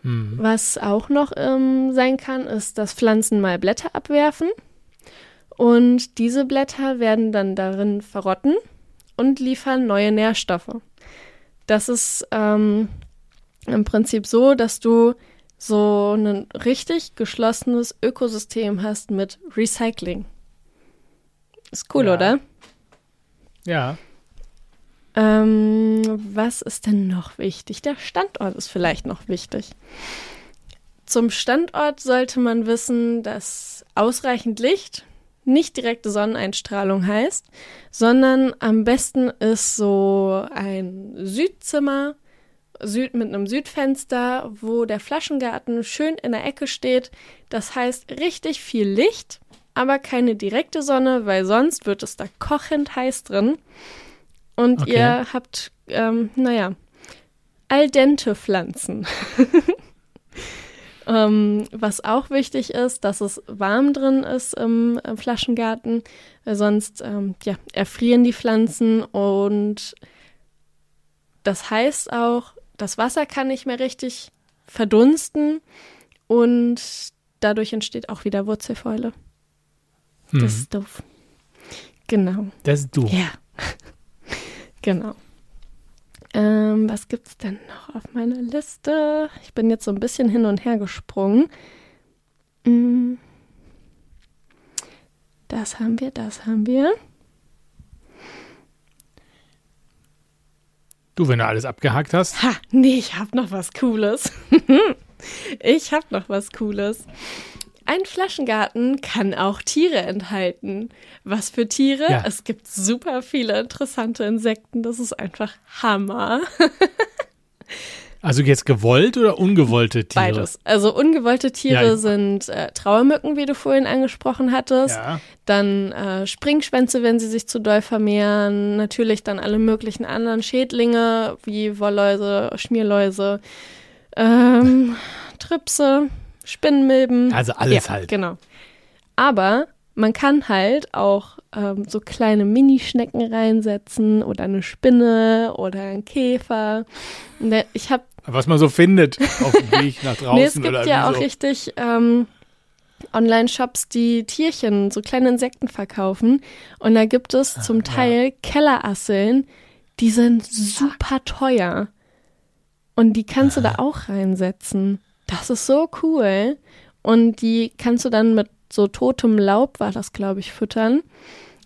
S1: Mhm. Was auch noch ähm, sein kann, ist, dass Pflanzen mal Blätter abwerfen und diese Blätter werden dann darin verrotten und liefern neue Nährstoffe. Das ist ähm, im Prinzip so, dass du so ein richtig geschlossenes Ökosystem hast mit Recycling. Ist cool,
S2: ja.
S1: oder?
S2: Ja.
S1: Ähm, was ist denn noch wichtig? Der Standort ist vielleicht noch wichtig. Zum Standort sollte man wissen, dass ausreichend Licht nicht direkte Sonneneinstrahlung heißt, sondern am besten ist so ein Südzimmer Süd, mit einem Südfenster, wo der Flaschengarten schön in der Ecke steht. Das heißt richtig viel Licht, aber keine direkte Sonne, weil sonst wird es da kochend heiß drin. Und okay. ihr habt, ähm, naja, al dente Pflanzen. ähm, was auch wichtig ist, dass es warm drin ist im, im Flaschengarten, weil sonst ähm, ja, erfrieren die Pflanzen und das heißt auch, das Wasser kann nicht mehr richtig verdunsten und dadurch entsteht auch wieder Wurzelfäule. Hm. Das ist doof. Genau.
S2: Das ist doof.
S1: Ja. Genau. Ähm, was es denn noch auf meiner Liste? Ich bin jetzt so ein bisschen hin und her gesprungen. Mm. Das haben wir, das haben wir.
S2: Du, wenn du alles abgehakt hast.
S1: Ha, nee, ich hab noch was Cooles. ich hab noch was Cooles. Ein Flaschengarten kann auch Tiere enthalten. Was für Tiere?
S2: Ja.
S1: Es gibt super viele interessante Insekten. Das ist einfach Hammer.
S2: Also jetzt gewollt oder ungewollte Tiere?
S1: Beides. Also ungewollte Tiere
S2: Ja.
S1: sind äh, Trauermücken, wie du vorhin angesprochen hattest.
S2: Ja.
S1: Dann äh, Springschwänze, wenn sie sich zu doll vermehren. Natürlich dann alle möglichen anderen Schädlinge wie Wollläuse, Schmierläuse, ähm, Tripse, Spinnenmilben.
S2: Also alles
S1: ja,
S2: halt.
S1: Genau. Aber man kann halt auch ähm, so kleine Minischnecken reinsetzen oder eine Spinne oder einen Käfer. Der- Ich habe
S2: Was man so findet auf dem Weg nach draußen
S1: Nee, es gibt
S2: oder
S1: ja
S2: wie
S1: auch richtig ähm, Online-Shops, die Tierchen, so kleine Insekten verkaufen. Und da gibt es zum Teil Kellerasseln, die sind super teuer. Und die kannst du da auch reinsetzen. Das ist so cool. Und die kannst du dann mit so totem Laub, war das, glaube ich, füttern.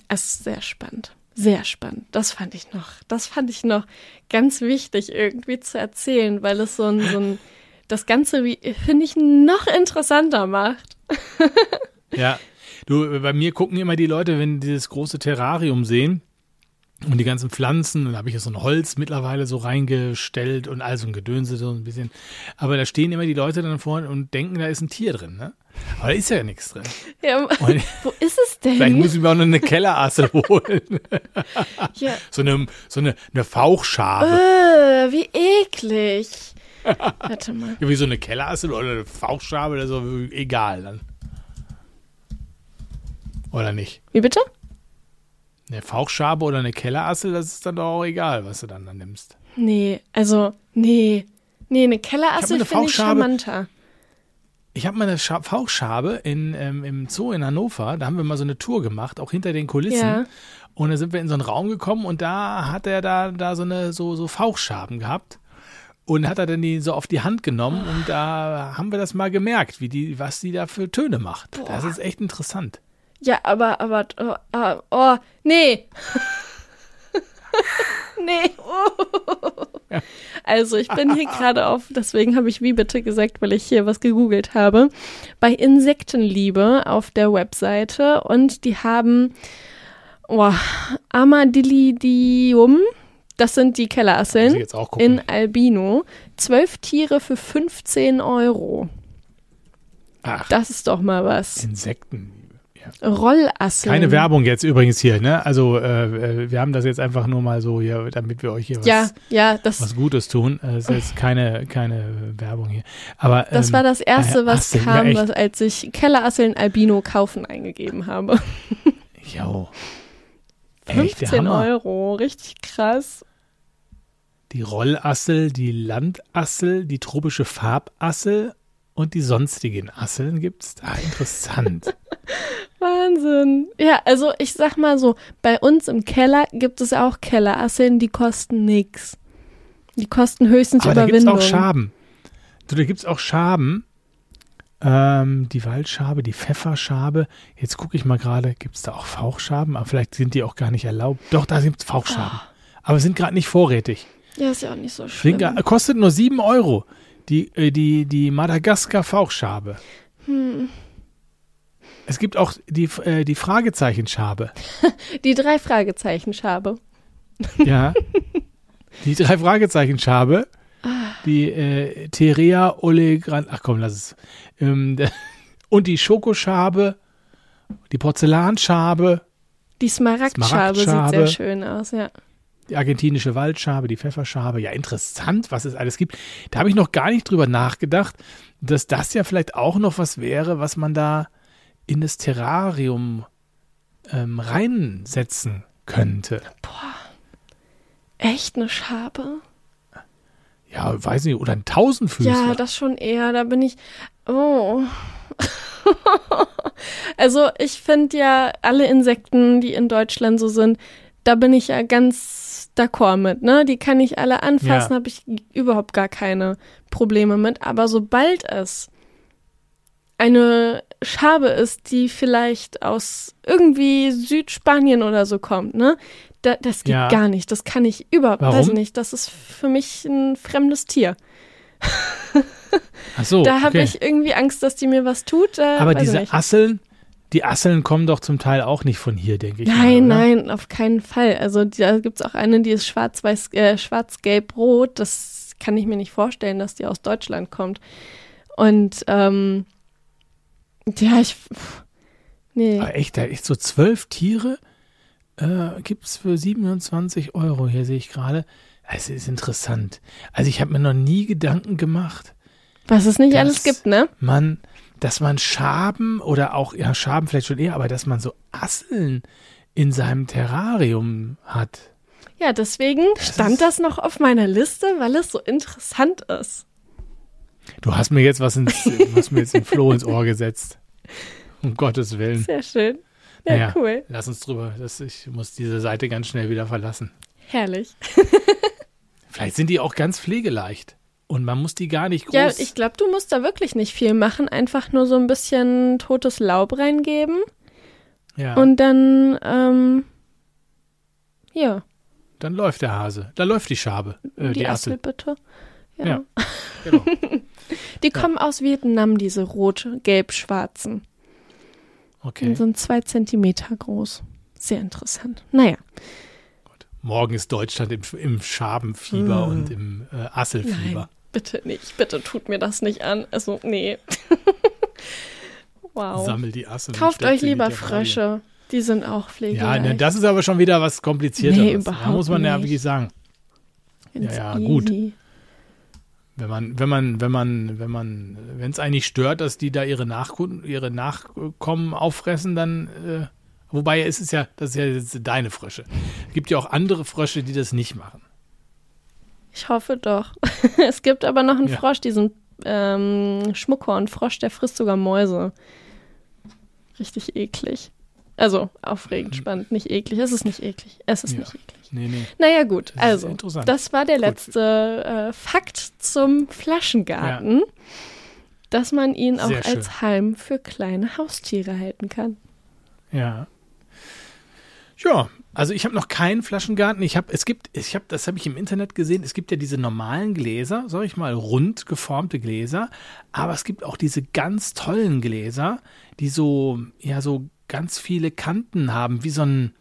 S1: Es ist sehr spannend. Sehr spannend. Das fand ich noch, das fand ich noch ganz wichtig irgendwie zu erzählen, weil es so ein, so ein das Ganze, wie, finde ich, noch interessanter macht.
S2: Ja. Du, bei mir gucken immer die Leute, wenn die dieses große Terrarium sehen und die ganzen Pflanzen, dann habe ich ja so ein Holz mittlerweile so reingestellt und all so ein Gedönse so ein bisschen. Aber da stehen immer die Leute dann vorne und denken, da ist ein Tier drin, ne? Aber da ist ja nichts drin.
S1: Ja,
S2: Und
S1: wo ist es
S2: vielleicht
S1: denn?
S2: muss ich mir auch noch eine Kellerasse holen.
S1: Ja.
S2: So eine, so eine, eine Fauchschabe.
S1: Äh, wie eklig. Warte mal.
S2: Ja, wie so eine Kellerasse oder eine Fauchschabe oder so, egal dann. Oder nicht?
S1: Wie bitte?
S2: Eine Fauchschabe oder eine Kellerasse, das ist dann doch auch egal, was du dann, dann nimmst.
S1: Nee, also, nee. Nee, eine Kellerasse
S2: eine
S1: finde ich charmanter.
S2: Ich habe mal eine Scha Fauchschabe in, ähm, im Zoo in Hannover, da haben wir mal so eine Tour gemacht, auch hinter den Kulissen.
S1: Ja.
S2: Und da sind wir in so einen Raum gekommen und da hat er da, da so eine so, so Fauchschaben gehabt. Und hat er dann die so auf die Hand genommen und da haben wir das mal gemerkt, wie die, was die da für Töne macht. Das ist echt interessant.
S1: Ja, aber, aber, oh, oh, oh nee. nee. Oh. Also, ich bin hier gerade auf, deswegen habe ich wie bitte gesagt, weil ich hier was gegoogelt habe, bei Insektenliebe auf der Webseite und die haben oh, Armadillidium, das sind die Kellerasseln, in Albino. Zwölf Tiere für 15 Euro.
S2: Ach,
S1: Das ist doch mal was.
S2: Insekten.
S1: Rollasseln.
S2: Keine Werbung jetzt übrigens hier, ne? Also äh, äh, wir haben das jetzt einfach nur mal so hier, damit wir euch hier was,
S1: Ja, ja, das,
S2: was Gutes tun. Äh, Es ist jetzt keine, keine Werbung hier. Aber
S1: Das
S2: ähm,
S1: war das erste,
S2: äh,
S1: was
S2: Asseln,
S1: kam,
S2: ja,
S1: was, als ich Kellerasseln Albino kaufen eingegeben habe.
S2: Jo. Echt, der
S1: 15
S2: Hammer.
S1: Euro, richtig krass.
S2: Die Rollassel, die Landassel, die tropische Farbassel und die sonstigen Asseln gibt's da. Interessant.
S1: Wahnsinn. Ja, also ich sag mal so, bei uns im Keller gibt es auch Kellerasseln, die kosten nix. Die kosten höchstens
S2: Aber da gibt's
S1: Überwindung.
S2: auch Schaben. Du, da gibt's auch Schaben. Ähm, die Waldschabe, die Pfefferschabe. Jetzt gucke ich mal gerade, gibt's da auch Fauchschaben? Aber vielleicht sind die auch gar nicht erlaubt. Doch, da gibt's Fauchschaben.
S1: Ah.
S2: Aber sind gerade nicht vorrätig.
S1: Ja, ist ja auch nicht so schlimm.
S2: Kostet nur 7 Euro. Die, äh, die, die Madagaskar-Fauchschabe.
S1: Hm.
S2: Es gibt auch die, äh, die Fragezeichenschabe.
S1: Die drei Fragezeichen Schabe.
S2: Ja. die drei Fragezeichenschabe. Die äh, Terea Olegran. Ach komm, lass es. Ähm, und die Schokoschabe. Die Porzellanschabe.
S1: Die Smaragdschhabe sieht
S2: Smaragdschhabe.
S1: sehr schön aus, ja.
S2: Die argentinische Waldschabe, die Pfefferschabe. Ja, interessant, was es alles gibt. Da habe ich noch gar nicht drüber nachgedacht, dass das ja vielleicht auch noch was wäre, was man da in das Terrarium ähm, reinsetzen könnte.
S1: Echt eine Schabe?
S2: Ja, weiß nicht, oder ein Tausendfüßler.
S1: Ja, das schon eher. Da bin ich. Oh. also, ich finde ja alle Insekten, die in Deutschland so sind, da bin ich ja ganz d'accord mit, ne? Die kann ich alle anfassen,
S2: Ja.
S1: habe ich überhaupt gar keine Probleme mit. Aber sobald es eine Schabe ist, die vielleicht aus irgendwie Südspanien oder so kommt, ne? Da, das geht
S2: Ja.
S1: gar nicht. Das kann ich überhaupt,
S2: Warum?
S1: weiß ich nicht. Das ist für mich ein fremdes Tier.
S2: Ach so,
S1: da habe
S2: okay.
S1: ich irgendwie Angst, dass die mir was tut. Äh,
S2: Aber diese. Asseln, die Asseln kommen doch zum Teil auch nicht von hier, denke ich.
S1: Nein,
S2: mal,
S1: nein, auf keinen Fall. Also da gibt's auch eine, die ist schwarz-weiß, äh, schwarz-gelb-rot. Das kann ich mir nicht vorstellen, dass die aus Deutschland kommt. Und ähm, ja, ich. pff, Nee.
S2: Aber echt, da echt so zwölf Tiere äh, gibt es für 27 Euro. Hier sehe ich gerade. Es ist interessant. Also ich habe mir noch nie Gedanken gemacht,
S1: Was es nicht alles gibt, ne?
S2: man, dass man Schaben oder auch, ja, Schaben vielleicht schon eher, aber dass man so Asseln in seinem Terrarium hat.
S1: Ja, deswegen stand
S2: ist-
S1: das noch auf meiner Liste, weil es so interessant ist.
S2: Du hast mir jetzt was ins, hast mir jetzt den Floh ins Ohr gesetzt. Um Gottes Willen.
S1: Sehr schön. Ja,
S2: Naja,
S1: cool.
S2: Lass uns drüber. Das, ich muss diese Seite ganz schnell wieder verlassen.
S1: Herrlich.
S2: Vielleicht sind die auch ganz pflegeleicht. Und man muss die gar nicht groß.
S1: Ja, ich glaube, du musst da wirklich nicht viel machen. Einfach nur so ein bisschen totes Laub reingeben.
S2: ja,
S1: Und dann, ähm, ja,
S2: dann läuft der Hase. Da läuft die Schabe. Äh,
S1: die,
S2: die,
S1: Assel
S2: Assel.
S1: bitte. Ja.
S2: Ja. Genau.
S1: Die kommen aus Vietnam, diese rot-gelb-schwarzen.
S2: Okay.
S1: Und sind zwei Zentimeter groß. Sehr interessant. Naja,
S2: Morgen ist Deutschland im, im Schabenfieber
S1: Hm.
S2: und im äh, Asselfieber.
S1: nein, bitte nicht. Bitte tut mir das nicht an. Also, nee. wow.
S2: Sammel die und
S1: Kauft euch lieber. Frösche. Die sind auch
S2: Ja,
S1: pflegeleicht.
S2: ne, das ist aber schon wieder was komplizierteres.
S1: Nee,
S2: Da
S1: überhaupt
S2: muss man ja
S1: nicht.
S2: wirklich sagen. Ja, ja, gut. Wenn man, wenn man, wenn man, wenn man, wenn es eigentlich stört, dass die da ihre Nachkunden, ihre Nachkommen auffressen, dann, äh, wobei es ist ja, das ist ja jetzt deine Frösche. Es gibt ja auch andere Frösche, die das nicht machen.
S1: Ich hoffe doch. es gibt aber noch einen
S2: Ja.
S1: Frosch, diesen ähm, Schmuckhornfrosch, der frisst sogar Mäuse. Richtig eklig. Also aufregend, spannend, nicht eklig. Es ist nicht eklig. Es ist
S2: Mhm. Ja.
S1: nicht eklig.
S2: Nee, nee.
S1: Naja, gut.
S2: Das
S1: also, das war der
S2: Gut.
S1: letzte äh, Fakt zum Flaschengarten, dass man ihn auch
S2: Sehr schön.
S1: als Heim für kleine Haustiere halten kann.
S2: Ja. Ja, also ich habe noch keinen Flaschengarten. Ich habe, es gibt, ich habe, das habe ich im Internet gesehen. Es gibt ja diese normalen Gläser, sag ich mal, rund geformte Gläser. Aber es gibt auch diese ganz tollen Gläser, die so, ja, so ganz viele Kanten haben, wie so ein,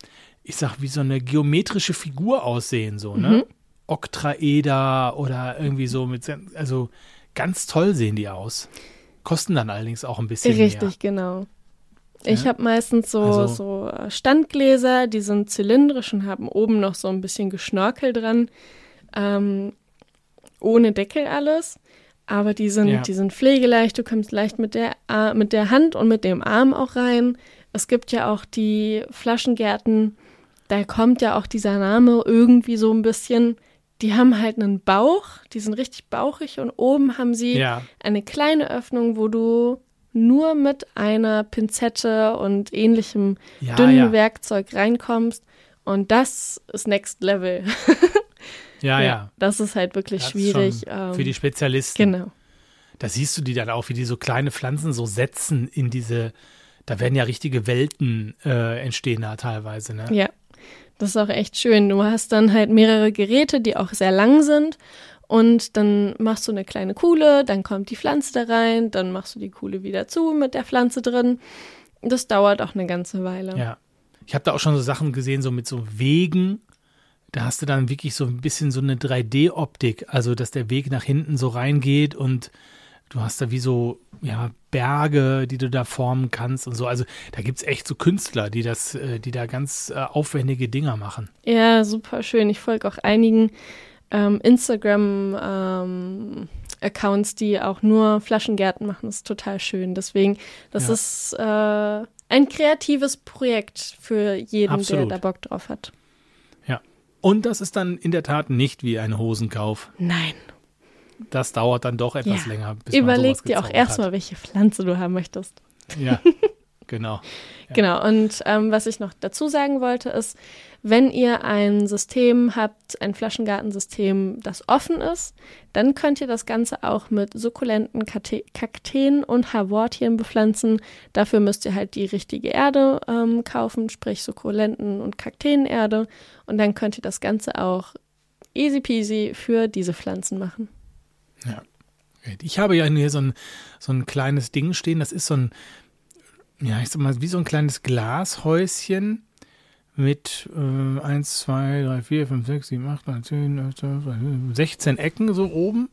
S2: ich sag, wie so eine geometrische Figur aussehen, so, ne? Oktaeder oder irgendwie so mit, also ganz toll sehen die aus. Kosten dann allerdings auch ein bisschen mehr.
S1: Richtig, genau. Ich
S2: Ja.
S1: habe meistens so,
S2: Also-
S1: so äh, Standgläser, die sind zylindrisch und haben oben noch so ein bisschen Geschnörkel dran. Ähm, ohne Deckel alles. Aber die sind,
S2: Ja.
S1: die sind pflegeleicht, du kommst leicht mit der, äh, mit der Hand und mit dem Arm auch rein. Es gibt ja auch die Flaschengärten, da kommt ja auch dieser Name irgendwie so ein bisschen. Die haben halt einen Bauch, die sind richtig bauchig und oben haben sie
S2: Ja.
S1: eine kleine Öffnung, wo du nur mit einer Pinzette und ähnlichem
S2: Ja,
S1: dünnen
S2: ja.
S1: Werkzeug reinkommst. Und das ist Next Level.
S2: Ja, ja.
S1: Das ist halt wirklich
S2: Das
S1: schwierig. ähm,
S2: Für die Spezialisten.
S1: genau.
S2: Da siehst du die dann auch, wie die so kleine Pflanzen so setzen in diese, da werden ja richtige Welten äh, entstehen da teilweise, ne?
S1: Ja, das ist auch echt schön. Du hast dann halt mehrere Geräte, die auch sehr lang sind. Und dann machst du eine kleine Kuhle, dann kommt die Pflanze da rein, dann machst du die Kuhle wieder zu mit der Pflanze drin. Das dauert auch eine ganze Weile.
S2: Ja. Ich habe da auch schon so Sachen gesehen, so mit so Wegen. Da hast du dann wirklich so ein bisschen so eine 3D-Optik, also dass der Weg nach hinten so reingeht und du hast da wie so, ja, Berge, die du da formen kannst und so. Also da gibt es echt so Künstler, die das, äh, die da ganz äh, aufwendige Dinger machen.
S1: Ja, super schön. Ich folge auch einigen ähm, Instagram-Accounts, die auch nur Flaschengärten machen. Das ist total schön. Deswegen, das
S2: Ja.
S1: ist äh, ein kreatives Projekt für jeden,
S2: Absolut.
S1: der da Bock drauf hat.
S2: Ja. Und das ist dann in der Tat nicht wie ein Hosenkauf.
S1: Nein.
S2: Das dauert dann doch etwas
S1: Ja.
S2: länger. Bis
S1: Überleg dir auch erstmal, welche Pflanze du haben möchtest.
S2: Ja. genau.
S1: Genau, und ähm, was ich noch dazu sagen wollte, ist, wenn ihr ein System habt, ein Flaschengartensystem, das offen ist, dann könnt ihr das Ganze auch mit sukkulenten Kakteen und Hawortien bepflanzen. Dafür müsst ihr halt die richtige Erde ähm, kaufen, sprich Sukkulenten- und Kakteenerde. Und dann könnt ihr das Ganze auch easy peasy für diese Pflanzen machen.
S2: Ja. Ich habe ja hier so ein, so ein kleines Ding stehen, das ist so ein, ja, ich sag mal, wie so ein kleines Glashäuschen mit äh, 1, 2, 3, 4, 5, 6, 7, 8, 9, 10, 11, 12, 13, 16 Ecken so oben,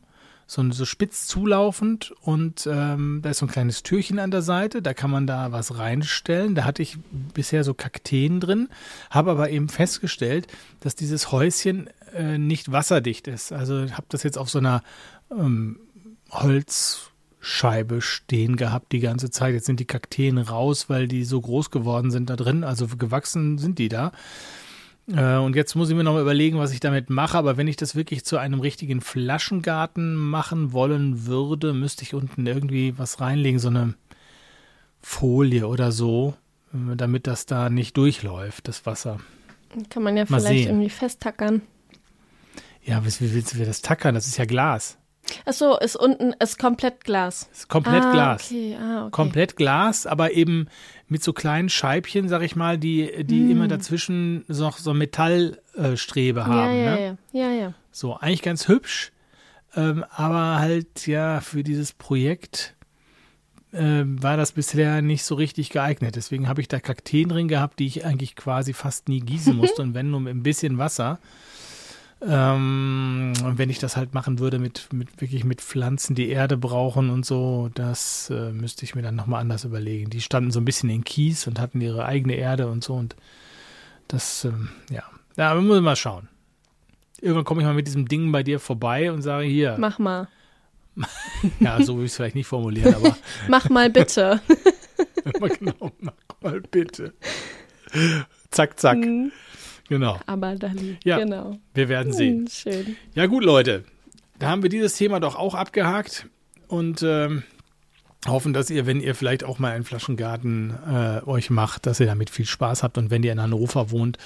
S2: so, so spitz zulaufend und ähm, da ist so ein kleines Türchen an der Seite, da kann man da was reinstellen. Da hatte ich bisher so Kakteen drin, habe aber eben festgestellt, dass dieses Häuschen äh, nicht wasserdicht ist. Also habe das jetzt auf so einer ähm, Holz Scheibe stehen gehabt die ganze Zeit. Jetzt sind die Kakteen raus, weil die so groß geworden sind da drin. Also gewachsen sind die da. Äh, und jetzt muss ich mir noch mal überlegen, was ich damit mache. Aber wenn ich das wirklich zu einem richtigen Flaschengarten machen wollen würde, müsste ich unten irgendwie was reinlegen, so eine Folie oder so, damit das da nicht durchläuft, das Wasser.
S1: Kann man ja mal vielleicht sehen. irgendwie festtackern.
S2: Ja, wie willst du das tackern? Das ist ja Glas.
S1: Achso, ist unten, ist komplett Glas.
S2: Ist komplett ah, Glas. Okay. Ah, okay. Komplett Glas, aber eben mit so kleinen Scheibchen, sag ich mal, die, die hm. immer dazwischen so, so Metallstrebe haben. Ja,
S1: ja,
S2: ne?
S1: ja, ja, ja.
S2: So, eigentlich ganz hübsch, ähm, aber halt, ja, für dieses Projekt äh, war das bisher nicht so richtig geeignet. Deswegen habe ich da Kakteen drin gehabt, die ich eigentlich quasi fast nie gießen musste und wenn nur mit ein bisschen Wasser. Ähm, und wenn ich das halt machen würde mit, mit wirklich mit Pflanzen, die Erde brauchen und so, das äh, müsste ich mir dann nochmal anders überlegen. Die standen so ein bisschen in Kies und hatten ihre eigene Erde und so und das, ähm, ja. Ja, aber muss mal schauen. Irgendwann komme ich mal mit diesem Ding bei dir vorbei und sage hier.
S1: Mach mal.
S2: ja, so will ich es vielleicht nicht formulieren, aber.
S1: mach mal bitte.
S2: genau, mach mal bitte. Zack, zack. Mhm. Genau.
S1: Aber dann,
S2: ja,
S1: genau.
S2: Wir werden sehen.
S1: Hm, schön.
S2: Ja, gut, Leute. Da haben wir dieses Thema doch auch abgehakt und ähm, hoffen, dass ihr, wenn ihr vielleicht auch mal einen Flaschengarten äh, euch macht, dass ihr damit viel Spaß habt. Und wenn ihr in Hannover wohnt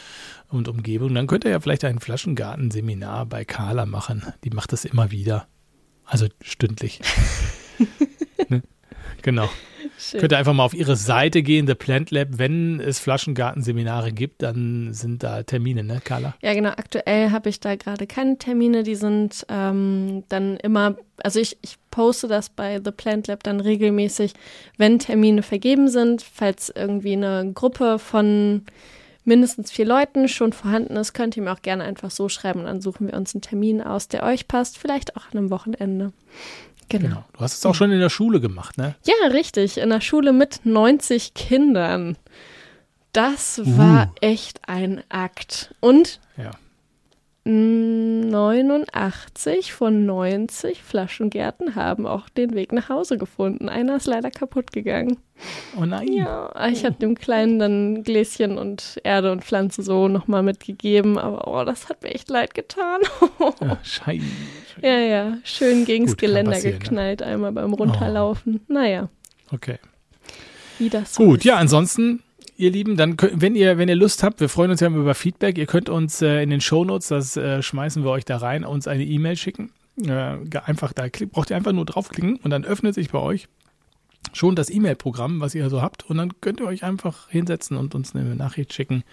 S2: und Umgebung, dann könnt ihr ja vielleicht ein Flaschengartenseminar bei Carla machen. Die macht das immer wieder. Also stündlich. ne? Genau. Schön. Könnt ihr einfach mal auf ihre Seite gehen, The Plant Lab. Wenn es Flaschengartenseminare gibt, dann sind da Termine, ne, Carla?
S1: Ja, genau. Aktuell habe ich da gerade keine Termine. Die sind ähm, dann immer, also ich, ich poste das bei The Plant Lab dann regelmäßig, wenn Termine vergeben sind. Falls irgendwie eine Gruppe von mindestens vier Leuten schon vorhanden ist, könnt ihr mir auch gerne einfach so schreiben und dann suchen wir uns einen Termin aus, der euch passt, vielleicht auch an einem Wochenende. Genau. genau.
S2: Du hast es auch schon in der Schule gemacht, ne?
S1: Ja, richtig. In der Schule mit 90 Kindern. Das war uh. echt ein Akt. Und
S2: ja.
S1: 89 von 90 Flaschengärten haben auch den Weg nach Hause gefunden. Einer ist leider kaputt gegangen.
S2: Oh nein.
S1: Ja, ich habe dem Kleinen dann Gläschen und Erde und Pflanze so nochmal mitgegeben, aber oh, das hat mir echt leid getan.
S2: ja, scheiße.
S1: Ja, ja, schön gegens Geländer ne? geknallt, ne? einmal beim Runterlaufen. Oh. Naja.
S2: Okay.
S1: Wie das so
S2: Gut,
S1: ist.
S2: ja, ansonsten ihr Lieben, dann könnt, wenn ihr, wenn ihr Lust habt, wir freuen uns ja über Feedback. Ihr könnt uns äh, in den Shownotes, das äh, schmeißen wir euch da rein, uns eine E-Mail schicken. Äh, einfach da braucht ihr einfach nur draufklicken und dann öffnet sich bei euch schon das E-Mail-Programm, was ihr so habt. Und dann könnt ihr euch einfach hinsetzen und uns eine Nachricht schicken.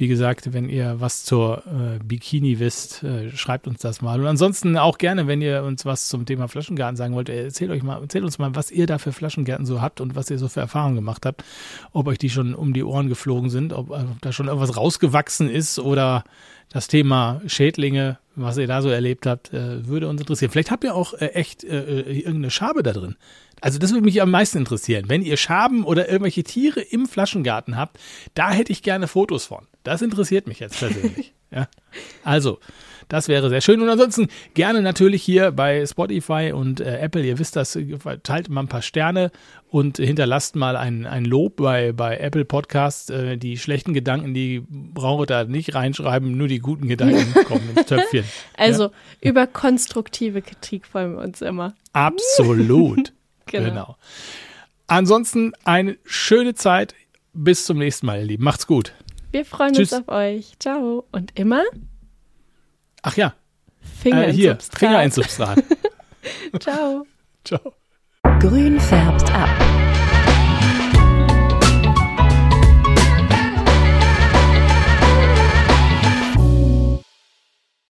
S2: Wie gesagt, wenn ihr was zur äh, Bikini wisst, äh, schreibt uns das mal. Und ansonsten auch gerne, wenn ihr uns was zum Thema Flaschengarten sagen wollt, erzählt euch mal, erzählt uns mal, was ihr da für Flaschengärten so habt und was ihr so für Erfahrungen gemacht habt. Ob euch die schon um die Ohren geflogen sind, ob, ob da schon irgendwas rausgewachsen ist oder das Thema Schädlinge, was ihr da so erlebt habt, äh, würde uns interessieren. Vielleicht habt ihr auch äh, echt äh, äh, irgendeine Schabe da drin. Also das würde mich am meisten interessieren. Wenn ihr Schaben oder irgendwelche Tiere im Flaschengarten habt, da hätte ich gerne Fotos von. Das interessiert mich jetzt persönlich. ja. Also, das wäre sehr schön. Und ansonsten gerne natürlich hier bei Spotify und äh, Apple, ihr wisst das, teilt mal ein paar Sterne und hinterlasst mal ein, ein Lob bei, bei Apple Podcasts. Äh, die schlechten Gedanken, die braucht ihr da nicht reinschreiben, nur die guten Gedanken kommen ins Töpfchen.
S1: Also ja? über konstruktive Kritik freuen wir uns immer.
S2: Absolut. Genau. genau. Ansonsten eine schöne Zeit. Bis zum nächsten Mal, ihr Lieben. Macht's gut.
S1: Wir freuen
S2: Tschüss.
S1: uns auf euch. Ciao. Und immer
S2: Ach ja,
S1: Finger
S2: äh,
S1: ins
S2: hier,
S1: Substrat.
S2: Finger ins Substrat.
S1: Ciao.
S2: Ciao.
S3: Grün färbt ab.